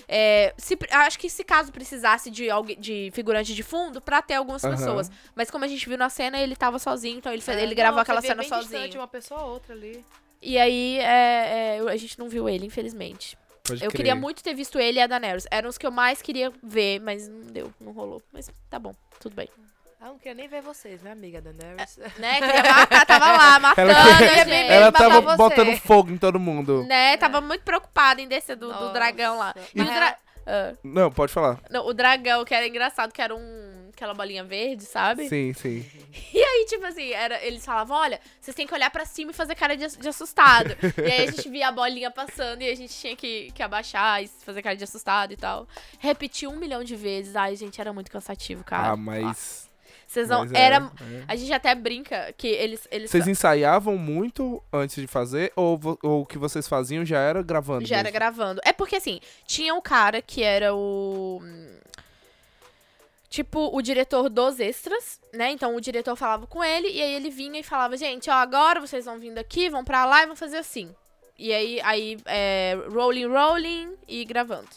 É, se- acho que se caso precisasse de, alguém, de figurante de fundo, pra ter algumas Aham. pessoas. Mas como a gente viu na cena, ele tava sozinho, então ele, fez, É, ele gravou não, aquela você via cena bem sozinho. uma pessoa ou outra ali. E aí, é, é, a gente não viu ele, infelizmente. Pode eu crer. queria muito ter visto ele e a Daenerys. Eram os que eu mais queria ver, mas não deu, não rolou. Mas tá bom, tudo bem. Ah, não queria nem ver vocês, minha amiga Daenerys. Né? Queria matar, tava lá, matando, Ela a queria- gente. Ela matar tava você. botando fogo em todo mundo. Né? Tava muito preocupada em descer do, do dragão lá. E o, Ah, Não, pode falar. não, o dragão, que era engraçado, que era um. Aquela bolinha verde, sabe? Sim, sim. E aí, tipo assim, era, eles falavam: olha, vocês têm que olhar pra cima e fazer cara de, de assustado. e aí a gente via a bolinha passando e a gente tinha que, que abaixar e fazer cara de assustado e tal. Repetir um milhão de vezes. Ai, gente, era muito cansativo, cara. Ah, mas. Vocês não. mas é, era. é. A gente até brinca que eles. eles Vocês ensaiavam muito antes de fazer? Ou, ou o que vocês faziam já era gravando? Já era mesmo? gravando. É porque, assim, tinha um cara que era o. Tipo, o diretor dos extras, né? Então o diretor falava com ele e aí ele vinha e falava: gente, ó, agora vocês vão vindo aqui, vão pra lá e vão fazer assim. E aí, aí é, rolling, rolling e gravando.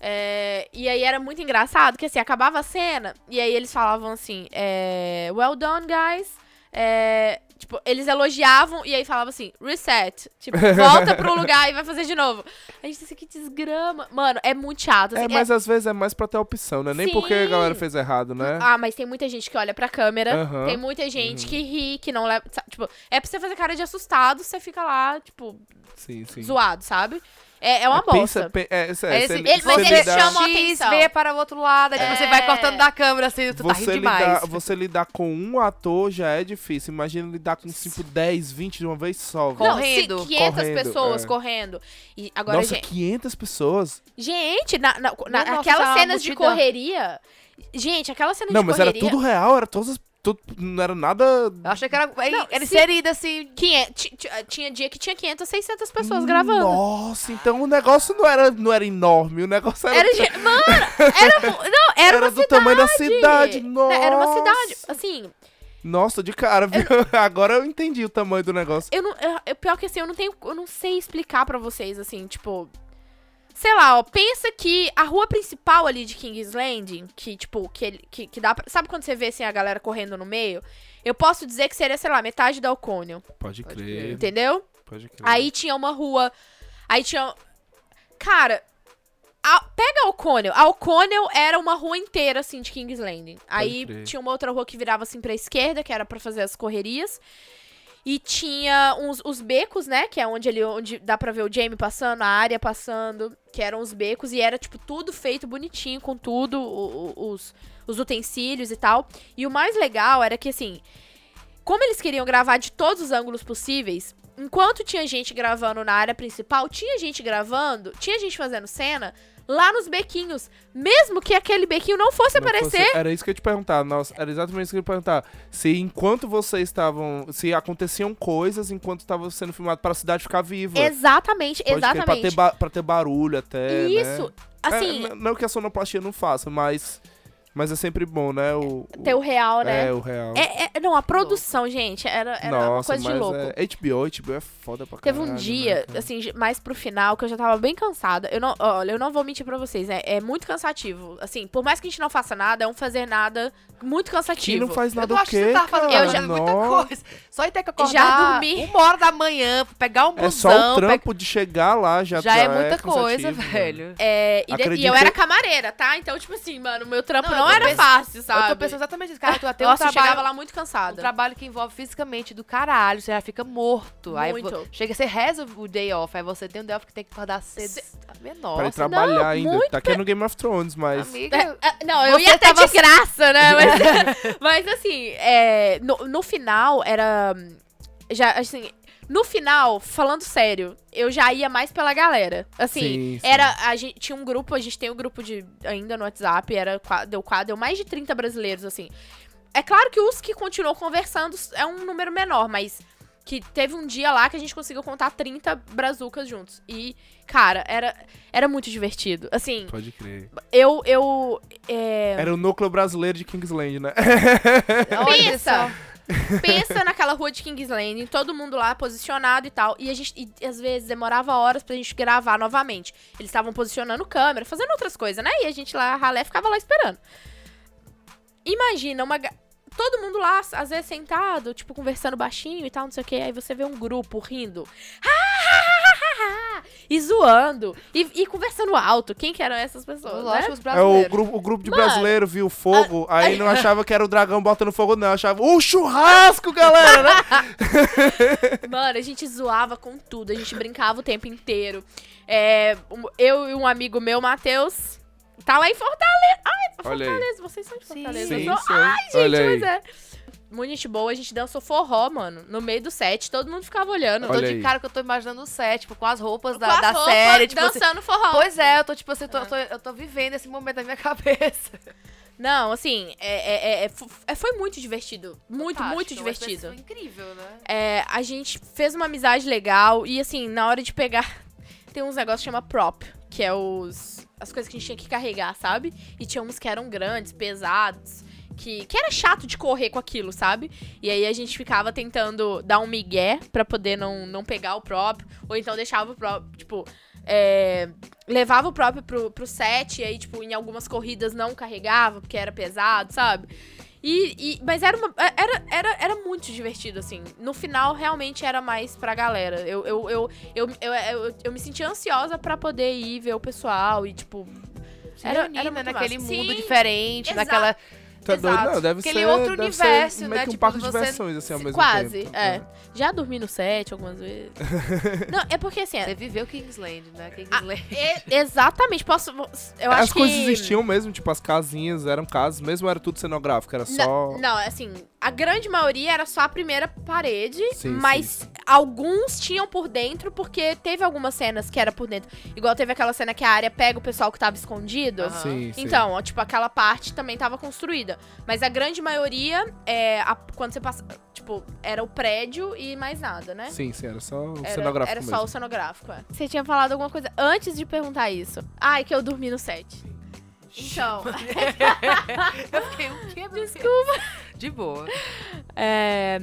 É, e aí era muito engraçado que assim, acabava a cena e aí eles falavam assim: é, Well done, guys. É, tipo, eles elogiavam e aí falavam assim: Reset. Tipo, volta pro lugar e vai fazer de novo. A gente disse que desgrama. Mano, é muito chato. É, assim, mas às vezes é mais pra ter opção, né? Nem Sim. porque a galera fez errado, né? Ah, mas tem muita gente que olha pra câmera. Tem muita gente que ri, que não leva. Tipo, é pra você fazer cara de assustado, você fica lá, tipo, Sim, sim. zoado, sabe? É, é uma Pensa, bosta. pe- é, é, assim, ele- mas eles lidar- chamam a atenção. vê para o outro lado, aí tipo, você vai É. cortando da câmera assim, tu tá Você rindo demais. você lidar com um ator já é difícil. Imagina lidar com 5, 10, 20 de uma vez só. velho. Não, Correndo. se 500 Correndo, pessoas é. correndo. E agora, Nossa, gente, 500 pessoas? gente, na, na- na- Nossa, aquelas essa cenas de correria. Gente, aquelas cenas Não, de mas era correria. tudo real, era todas, tudo, não era nada. Eu achei que era, Não, era se- inserida assim. 500, ti- ti- tinha dia que tinha 500, 600 pessoas gravando. Nossa, então o negócio não era, não era enorme, o negócio era, Era, mano, era, não, era, era uma do cidade. tamanho da cidade. Nossa. Era uma cidade, assim, Nossa, de cara, viu? Agora eu entendi o tamanho do negócio. eu não, eu- eu- pior que assim, eu não tenho, eu não sei explicar pra vocês, assim, tipo, sei lá, ó, pensa que a rua principal ali de King's Landing, que, tipo, que, ele- que, que dá pra, sabe quando você vê, assim, a galera correndo no meio? Eu posso dizer que seria, sei lá, metade da Alcônio, Pode Pode crer, crer. entendeu? pode crer. Aí tinha uma rua. Aí tinha. Cara. a- pega a O'Connell. A O'Connell era uma rua inteira, assim, de King's Landing. Aí crer. tinha uma outra rua que virava, assim, pra esquerda, que era pra fazer as correrias. E tinha uns, os becos, né? Que é onde ele onde dá pra ver o Jamie passando, a área passando, que eram os becos, e era, tipo, tudo feito bonitinho, com tudo, o- o- os, os utensílios e tal. E o mais legal era que, assim, como eles queriam gravar de todos os ângulos possíveis, enquanto tinha gente gravando na área principal, tinha gente gravando, tinha gente fazendo cena lá nos bequinhos. Mesmo que aquele bequinho não fosse Não aparecer. fosse- era isso que eu ia te perguntar. Nossa, era exatamente isso que eu ia te perguntar. Se enquanto vocês estavam. Se aconteciam coisas enquanto estava sendo filmado para a cidade ficar viva. Exatamente, Pode crer, Pra ter, exatamente. ba- ter barulho até. Isso, Né? assim, É, não que a sonoplastia não faça, mas. Mas é sempre bom, né? O, ter o real, né? É, o real. É, é- não, a produção, gente, era, era uma Nossa, coisa de louco. É, HBO, HBO é foda pra Teve caralho. um né, dia, cara? assim, mais pro final, que eu já tava bem cansada. Eu não, olha, eu não vou mentir pra vocês, é, é muito cansativo. Assim, por mais que a gente não faça nada, é um fazer nada muito Que cansativo. não faz Eu nada não o acho que quê, você tá fazendo Eu cara? já- muita coisa. Só ir ter que acordar Já dormi. uma hora da manhã, pegar um busão. É só o pe- trampo de chegar lá, já Já tá- é muita coisa, cansativo, velho. É, e, de- e eu era que- camareira, tá? Então, tipo assim, mano, o meu trampo Não, não, eu era fácil, sabe? Eu tô pensando exatamente isso, cara. Tu até um Nossa, eu trabalho, chegava lá muito um cansada. trabalho que envolve fisicamente do caralho. Você já fica morto. Aí Muito. vo- chega, você reza o day off. Aí você tem um day off que tem que acordar cedo. Se- Menor. Pra ir trabalhar não, ainda. muito Tá aqui no Game of Thrones, mas. Amiga. É, é, não, eu ia até tava de graça, né? Mas, assim, é, no, no final era. Já, assim. No final, falando sério, eu já ia mais pela galera. Assim, Sim, sim. era. A gente tinha um grupo, a gente tem um grupo de. ainda no WhatsApp, era, deu, deu mais de 30 brasileiros, assim. É claro que os que continuam conversando é um número menor, mas que teve um dia lá que a gente conseguiu contar 30 brazucas juntos. E, cara, era, era muito divertido. Assim, Pode crer. eu. eu é, Era o núcleo brasileiro de Kingsland, né? Pensa! Pensa naquela rua de King's Landing, todo mundo lá posicionado e tal. E a gente, e, às vezes, demorava horas pra gente gravar novamente. Eles estavam posicionando câmera, fazendo outras coisas, né? E a gente lá, a ralé, ficava lá esperando. Imagina uma. Todo mundo lá, às vezes sentado, tipo, conversando baixinho e tal, não sei o que. Aí você vê um grupo rindo. E zoando. E, e conversando alto. Quem que eram essas pessoas? né? Lógico, os É o brasileiros. grupo, o grupo de Mano, brasileiro viu fogo, aí não achava que era o dragão botando fogo, não. Achava o churrasco, galera, né? Mano, a gente zoava com tudo, a gente brincava o tempo inteiro. É, um- eu e um amigo meu, Matheus, tá lá em Fortaleza. Ai. Fortaleza, vocês são de. Fortaleza. Sim, eu sou- sim. Ai, gente, Olha aí. mas é. Muito gente boa, a gente dançou forró, mano, no meio do set, todo mundo ficava olhando. Eu tô Olha de aí. cara que eu tô imaginando o set, tipo, com as roupas Com da, as da roupas, série. Tipo assim, dançando forró. Pois é, eu tô tipo assim, eu tô, eu tô, eu tô vivendo esse momento na minha cabeça. Não, assim, é, é- é- fu- é- foi muito divertido. Muito, Fantástico, muito uma divertido. experiência incrível, né? É, a gente fez uma amizade legal e assim, na hora de pegar. Tem uns negócios que chama prop, que é os. As coisas que a gente tinha que carregar, sabe? E tinha uns que eram grandes, pesados. Que, que era chato de correr com aquilo, sabe? E aí a gente ficava tentando dar um migué pra poder não, não pegar o prop. Ou então deixava o prop, tipo. é, levava o próprio pro, pro set, e aí, tipo, em algumas corridas não carregava, porque era pesado, sabe? E, e- mas era, uma, era, era, era muito divertido, assim. No final, realmente era mais pra galera. Eu, eu, eu, eu, eu, eu, eu me sentia ansiosa pra poder ir ver o pessoal e, tipo. Se Era- era né, naquele massa. mundo Sim, diferente, exato. naquela. Tá doido? Exato. Não, deve Aquele ser, outro deve universo, ser meio né? que um Tipo, parque de você- diversões, assim, ao mesmo Quase, tempo. é. Já dormi no set algumas vezes. Não, é porque assim. Você É, viveu Kingsland, né? Ah, Kingsland. é- exatamente, posso. Eu As acho coisas que. existiam mesmo, tipo, as casinhas eram casas, mesmo era tudo cenográfico, era só... Não, não, assim, a grande maioria era só a primeira parede, Sim, mas alguns tinham por dentro, porque teve algumas cenas que era por dentro. Igual teve aquela cena que a área pega o pessoal que tava escondido. Aham. Sim, sim. Então, tipo, aquela parte também tava construída. Mas a grande maioria, é, a- quando você passa. Tipo, era o prédio e mais nada, né? Sim, sim, era só o Era, cenográfico era mesmo. só o cenográfico, é. Você tinha falado alguma coisa antes de perguntar isso. Ai, que eu dormi no set. Então, Eu fiquei, o quê? Desculpa. De boa. é.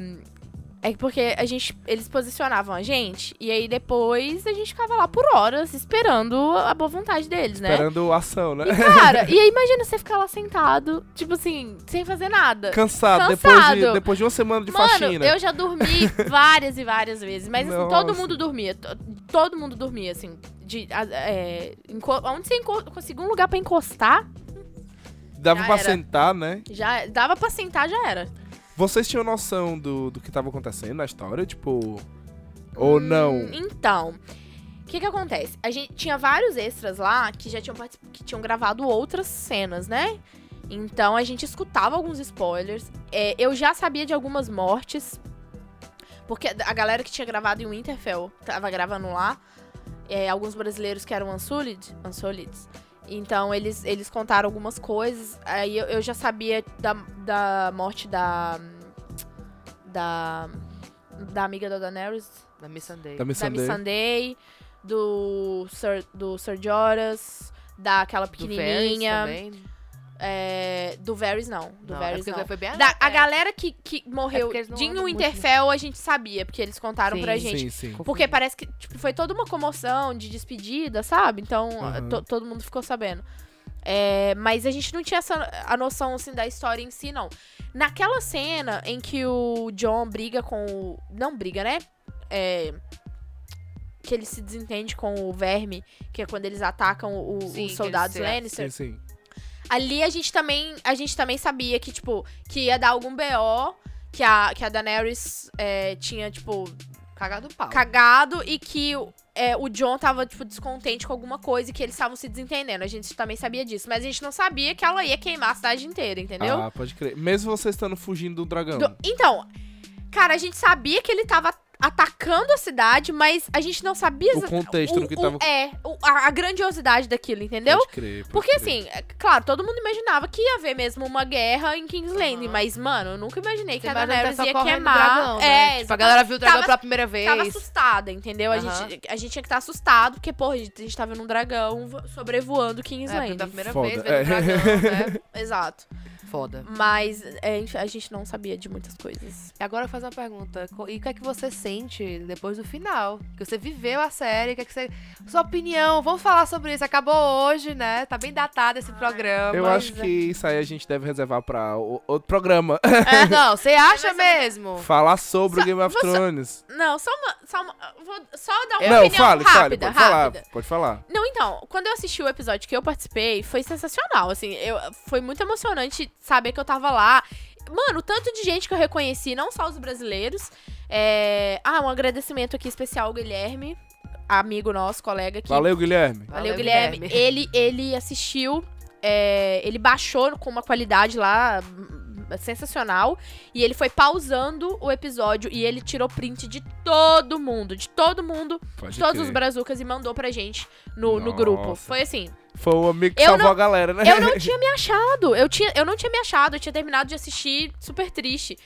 É porque a gente, eles posicionavam a gente, e aí depois a gente ficava lá por horas esperando a boa vontade deles, né? Esperando ação, né? E, cara, e aí imagina você ficar lá sentado, tipo assim, sem fazer nada. Cansado, Depois, de, Cansado. depois de uma semana de Mano, faxina. eu já dormi várias e várias vezes. Mas assim, todo mundo dormia. to- Todo mundo dormia, assim. De, é, onde você conseguiu um lugar pra encostar, Dava já pra era. sentar, né? já dava pra sentar, já era. Vocês tinham noção do, do que tava acontecendo na história? Tipo. Ou não? Hum, Então, o que que acontece? A gente tinha vários extras lá que já tinham, que tinham gravado outras cenas, né? Então a gente escutava alguns spoilers. É, eu já sabia de algumas mortes. Porque a galera que tinha gravado em Winterfell tava gravando lá. É, alguns brasileiros que eram Unsullied, Unsolids. Então eles, eles contaram algumas coisas. Aí eu, eu já sabia da, da morte da. Da. Da amiga da Daenerys Da Miss Sunday. Da Miss da Miss Sunday. Sunday, do Sir, do Sir Joras, daquela Do Varys pequenininha, também. É, do Varys não, do Não, Varys é não. Foi bem Da- a é. galera que, que morreu não de Winterfell a gente sabia, porque eles contaram Sim, pra gente. Sim, sim. Porque parece que tipo, foi toda uma comoção de despedida, sabe? Então to- todo mundo ficou sabendo. É, mas a gente não tinha essa, a noção assim, da história em si, não. Naquela cena em que o John briga com o. Não briga, né? É, que ele se desentende com o Verme, que é quando eles atacam os soldados Lannister. Sim, sim. Ali a gente também, a gente também sabia que, tipo, que ia dar algum BO, que a, que a Daenerys é, tinha, tipo, Cagado pau. cagado e que o- é, o John tava, tipo, descontente com alguma coisa e que eles estavam se desentendendo. A gente também sabia disso. Mas a gente não sabia que ela ia queimar a cidade inteira, entendeu? Ah, pode crer. Mesmo vocês estando fugindo do dragão. Do- então, cara, a gente sabia que ele tava atacando a cidade, mas a gente não sabia O contexto o- do que o- tava- É, o- a, a grandiosidade daquilo, entendeu? Pode crer. pode Porque crer. assim, é claro, todo mundo imaginava que ia haver mesmo uma guerra em King's Landing, Aham. mas, mano, eu nunca imaginei que Você a Daenerys tá ia queimar. dragão, né? É, Tipo, a galera viu o dragão Tava- pela primeira vez. Tava assustada, entendeu? A, Aham. gente, a gente tinha que estar assustado, porque, porra, a gente, a gente tava num dragão vo- sobrevoando King's É, da primeira Foda. vez vendo É. dragão, né? Exato. Foda. Mas é, a gente não sabia de muitas coisas. E agora eu faço uma pergunta. E o que é que você sente depois do final? Que você viveu a série, o que é que você... Sua opinião, vamos falar sobre isso. Acabou hoje, né? Tá bem datado esse programa. Eu acho que isso aí a gente deve reservar pra o- outro programa. É, não, você acha mesmo? Falar sobre o Só- Game of você- Thrones. Não, só uma. Só, uma, vou só dar uma não, opinião fale, fale. rápida, Pode falar. rápida. Pode falar. Não, então, quando eu assisti o episódio que eu participei, foi sensacional, assim, eu, foi muito emocionante saber que eu tava lá. Mano, o tanto de gente que eu reconheci, não só os brasileiros. É... Ah, um agradecimento aqui especial ao Guilherme, amigo nosso, colega aqui. Valeu, Guilherme. Valeu, Valeu, Guilherme. Guilherme. Ele, ele assistiu, é, ele baixou com uma qualidade lá hum, sensacional e ele foi pausando o episódio e ele tirou print de todo mundo, de todo mundo, Pode de todos crer. os brazucas e mandou pra gente no, no grupo. Foi assim. Foi o amigo que Eu salvou não- a galera, né? Eu não tinha me achado. Eu, tinha, eu não tinha me achado. Eu tinha terminado de assistir super triste.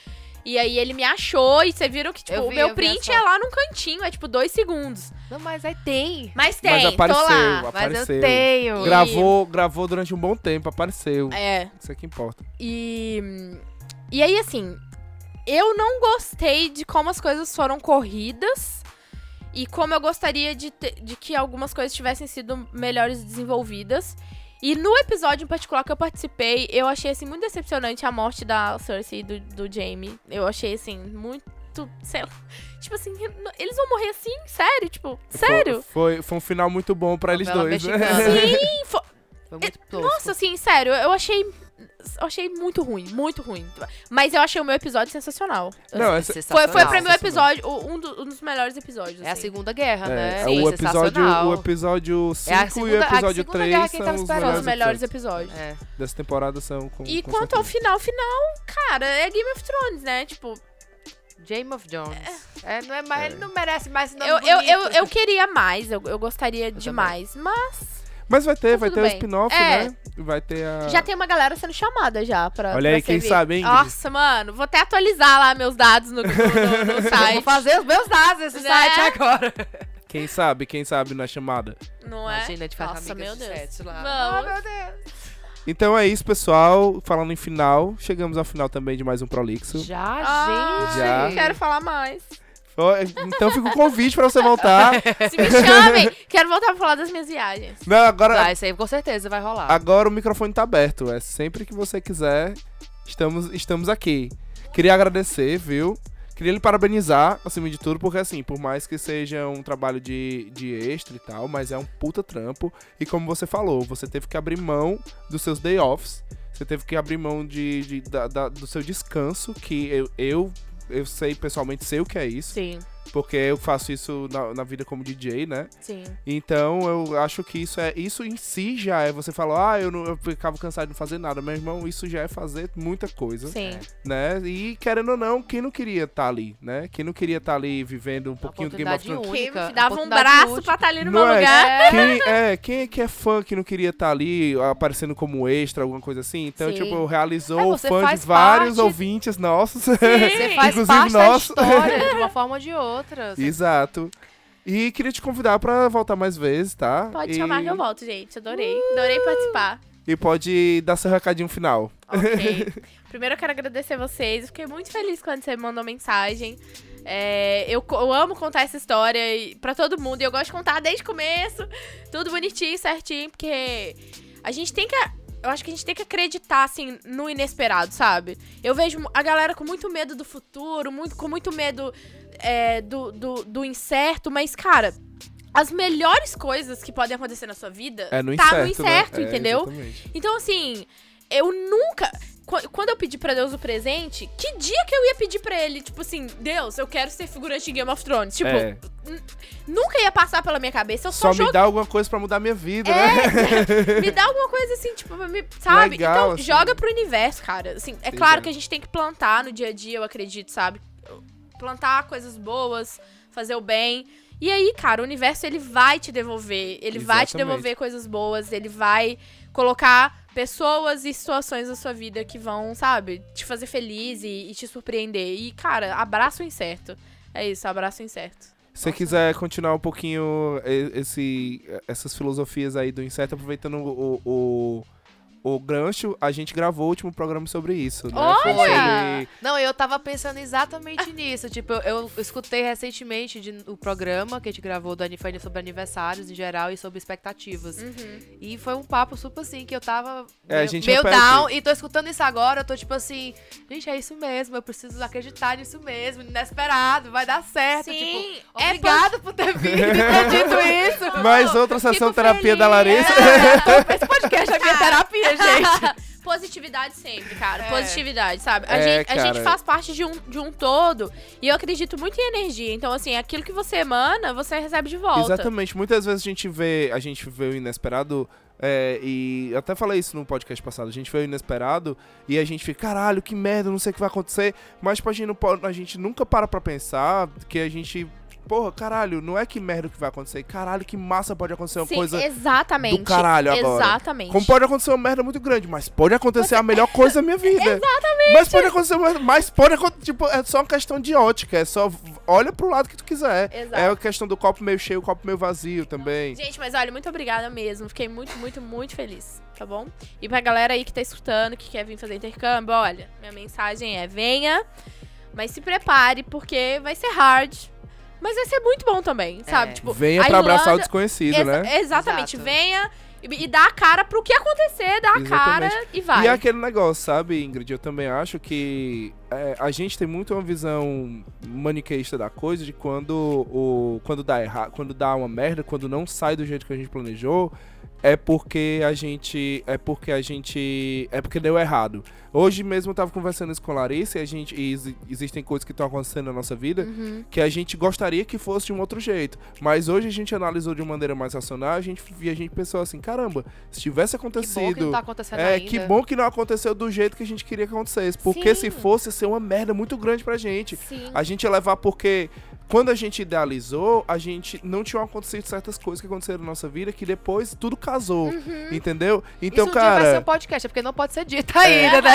E aí ele me achou e vocês viram que, tipo, Eu o vi, meu eu vi print é lá num cantinho, é tipo dois segundos. Não, mas aí tem. Mas tem, Mas apareceu, tô lá. apareceu. Mas eu tenho. Gravou, gravou durante um bom tempo, apareceu. É. Isso é que importa. E. E aí, assim, eu não gostei de como as coisas foram corridas e como eu gostaria de, ter- de que algumas coisas tivessem sido melhores desenvolvidas. E no episódio em particular que eu participei, eu achei, assim, muito decepcionante a morte da Cersei e do, do Jaime. Eu achei, assim, muito. Sei lá. Tipo assim, eles vão morrer assim? Sério? Tipo, sério? Foi, foi, foi um final muito bom pra eles dois, né? Sim, fo- Foi muito tosco. Nossa, assim, sério, eu achei. Eu achei muito ruim, muito ruim. Mas eu achei o meu episódio sensacional. Não, essa- Foi, foi pra mim o episódio, um, do- um dos melhores episódios. É a assim. Segunda Guerra, É, né? é Sim, o episódio, o episódio 5 É a e o segunda- a episódio segunda 3 guerra são tava os melhores, os melhores episódios episódios. É. dessa temporada são com E com quanto ao certeza. final, final, cara, é Game of Thrones, né? Tipo, Game of Jones. É, não é mais, ele não merece mais nome eu, eu, eu, eu queria mais, eu, eu gostaria de também. mais, mas Mas vai ter, Tá vai ter o bem. spin-off, É. né? Vai ter a... já tem uma galera sendo chamada já pra. Olha pra aí, quem servir. sabe, hein? Nossa, mano, vou até atualizar lá meus dados no, no, no- site. vou fazer os meus dados nesse Né? site agora. Quem sabe, quem sabe na chamada. Não é? Imagina, de fazer Nossa, meu Deus. lá. Vamos. Ah, meu Deus. Então é isso, pessoal. Falando em final, chegamos ao final também de mais um Prolixo. Já, Ah, gente. Já. Quero falar mais. Ó, Então fica o convite pra você voltar. Se me chamem, quero voltar pra falar das minhas viagens. Não, agora, Tá, isso aí com certeza vai rolar. agora o microfone tá aberto. É sempre que você quiser, estamos, estamos aqui. Queria agradecer, viu? Queria lhe parabenizar, acima de tudo, porque assim, por mais que seja um trabalho de, de extra e tal, mas é um puta trampo. E como você falou, você teve que abrir mão dos seus day offs. Você teve que abrir mão de, de- da- da- do seu descanso, que eu, eu, eu sei pessoalmente sei o que é isso. Sim, Porque eu faço isso na, na vida como DJ, né? sim. Então eu acho que isso é. Isso em si já é. Você falar, ah, eu, não, eu ficava cansado de não fazer nada. Meu irmão, isso já é fazer muita coisa. Sim. Né? E querendo ou não, quem não queria estar ali, né? Quem não queria estar ali vivendo um pouquinho do Game of Thrones. única. Que dava um braço única. pra estar ali no Não meu é? lugar. Quem é, quem é que é fã que não queria estar ali aparecendo como extra, alguma coisa assim? Então, Sim. tipo, realizou É, fã de vários parte- ouvintes nossos. Você faz Inclusive parte da história de uma forma ou de outra. Você- Exato. E queria te convidar pra voltar mais vezes, tá? Pode e, chamar que eu volto, gente. Adorei. Adorei participar. E pode dar seu recadinho final. Ok. Primeiro eu quero agradecer vocês. Eu fiquei muito feliz quando você me mandou mensagem. É, eu, eu amo contar essa história pra todo mundo. E eu gosto de contar desde o começo. Tudo bonitinho, certinho. Porque a gente tem que. Eu acho que a gente tem que acreditar, assim, no inesperado, sabe? Eu vejo a galera com muito medo do futuro, muito, com muito medo é, do, do, do incerto, mas, cara, as melhores coisas que podem acontecer na sua vida É no tá incerto, no incerto, né? É, entendeu? exatamente. Então, assim, eu nunca. Qu- Quando eu pedi pra Deus o presente, que dia que eu ia pedir pra ele? Tipo assim, Deus, eu quero ser figurante de Game of Thrones. Tipo, É. nunca ia passar pela minha cabeça. Eu Só só, me dá alguma coisa pra mudar minha vida, né? Me dá alguma coisa assim, tipo, me- sabe? Legal, então, assim. joga pro universo, cara. Assim, é Sim, claro é. que a gente tem que plantar no dia a dia, eu acredito, sabe? Plantar coisas boas, fazer o bem. E aí, cara, o universo ele vai te devolver. Ele vai te Exatamente. devolver coisas boas, ele vai colocar pessoas e situações na sua vida que vão, sabe, te fazer feliz e, e te surpreender. E, cara, abraço o incerto. É isso, abraço o incerto. Se você quiser continuar um pouquinho esse, essas filosofias aí do inseto, aproveitando o, o, o gancho, a gente gravou o último programa sobre isso, né? Olha! sobre- Não, eu tava pensando exatamente nisso. Tipo, eu, eu escutei recentemente de- o programa que a gente gravou do, ani- foi sobre aniversários em geral e sobre expectativas. Uhum. E foi um papo super assim, que eu tava É, a meio, gente meio repete. down. E tô escutando isso agora, eu tô tipo assim, gente, é isso mesmo, eu preciso acreditar nisso mesmo, inesperado, vai dar certo. Sim, tipo, é obrigada por ter vindo e ter dito isso. Mais outra sessão Fico terapia da feliz. Larissa. É, esse podcast é minha terapia, gente. Positividade sempre, cara. É. Positividade, sabe? A, É, gente, a gente faz parte de um, de um todo e eu acredito muito em energia. Então, assim, aquilo que você emana, você recebe de volta. Exatamente. Muitas vezes a gente vê, a gente vê o inesperado. é, e eu até falei isso no podcast passado. A gente vê o inesperado e a gente fica, caralho, que merda, não sei o que vai acontecer. Mas tipo, a, gente não a gente nunca para pra pensar que a gente. Porra, caralho, não é que merda que vai acontecer. Caralho, que massa pode acontecer uma Sim, coisa. exatamente. do caralho agora. Exatamente. Como pode acontecer uma merda muito grande, mas pode acontecer a melhor coisa da minha vida. Exatamente. Mas pode acontecer, uma- mas pode acontecer, tipo, é só uma questão de ótica, é só olha pro lado que tu quiser. Exato. É a questão do copo meio cheio, o copo meio vazio também. Gente, mas olha, muito obrigada mesmo. Fiquei muito, muito, muito feliz, tá bom? E pra galera aí que tá escutando, que quer vir fazer intercâmbio, olha, minha mensagem é: venha, mas se prepare, porque vai ser hard. Mas vai ser muito bom também, sabe? É. Tipo, Venha pra abraçar o desconhecido, Exa- né? Exatamente. Exato. Venha e, e dá a cara pro que acontecer, dá a cara e vai. E é aquele negócio, sabe, Ingrid? Eu também acho que é, a gente tem muito uma visão maniqueísta da coisa de quando o quando dá errado, quando dá uma merda, quando não sai do jeito que a gente planejou, é porque a gente. É porque a gente. É porque deu errado. Hoje mesmo eu tava conversando isso com a Larissa e a gente. E exi- existem coisas que estão acontecendo na nossa vida Uhum. que a gente gostaria que fosse de um outro jeito. Mas hoje a gente analisou de uma maneira mais racional, a gente, e a gente pensou assim, caramba, se tivesse Que bom que acontecido. não tá acontecendo É, ainda. que bom que não aconteceu do jeito que a gente queria que acontecesse. Porque se Sim. fosse, ia ser uma merda muito grande pra gente. Sim. A gente ia levar porque quando a gente idealizou, a gente não tinham acontecido certas coisas que aconteceram na nossa vida que depois tudo casou. Uhum. Entendeu? Então, Isso um dia vai ser um cara. podcast, é porque não pode ser dito ainda, né?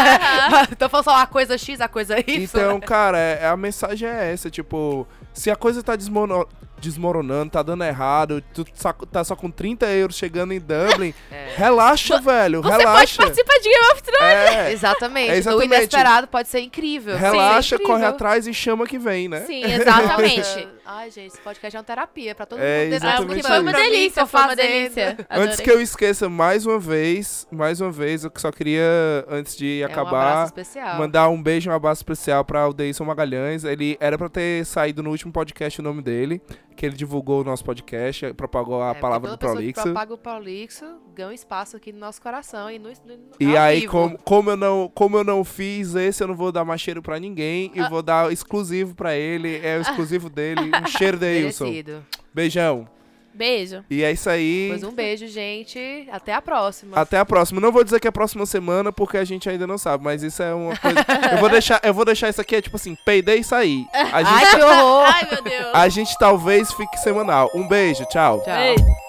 então falando só a coisa X, a coisa Y. Então, cara, é- a mensagem é essa, tipo, se a coisa tá desmono- desmoronando, tá dando errado, tu só- tá só com 30 euros chegando em Dublin, É. relaxa, velho, Você pode relaxa. participar de Game of Thrones. É, Exatamente. É exatamente. O inesperado pode ser incrível. relaxa, Sim, corre incrível. atrás e chama que vem, né? Sim, exatamente. Ai, gente, esse podcast é uma terapia pra todo É, mundo. Ah, exatamente porque foi uma delícia, foi uma delícia. Antes que eu esqueça, mais uma vez, mais uma vez, eu só queria, antes de É um acabar, especial. mandar um beijo e um abraço especial pra o Deison Magalhães. Ele era pra ter saído no último podcast o nome dele, que ele divulgou o nosso podcast, propagou a É, palavra do Prolixo. propaga o Prolixo ganha um espaço aqui no nosso coração e no, no E aí, vivo. como, como, eu não, como eu não fiz esse, eu não vou dar mais cheiro pra ninguém. Ah. E vou dar exclusivo pra ele. É o exclusivo dele. Um cheiro, Deilson. Merecido. Beijão. Beijo. E é isso aí. Pois um beijo, gente. Até a próxima. Até a próxima. Não vou dizer que é a próxima semana, porque a gente ainda não sabe, mas isso é uma coisa. eu, vou deixar, eu vou deixar isso aqui, é tipo assim, peidei e saí. A gente, Ai, que horror! Ai, meu Deus. a gente talvez fique semanal. Um beijo, tchau. Tchau. Beijo.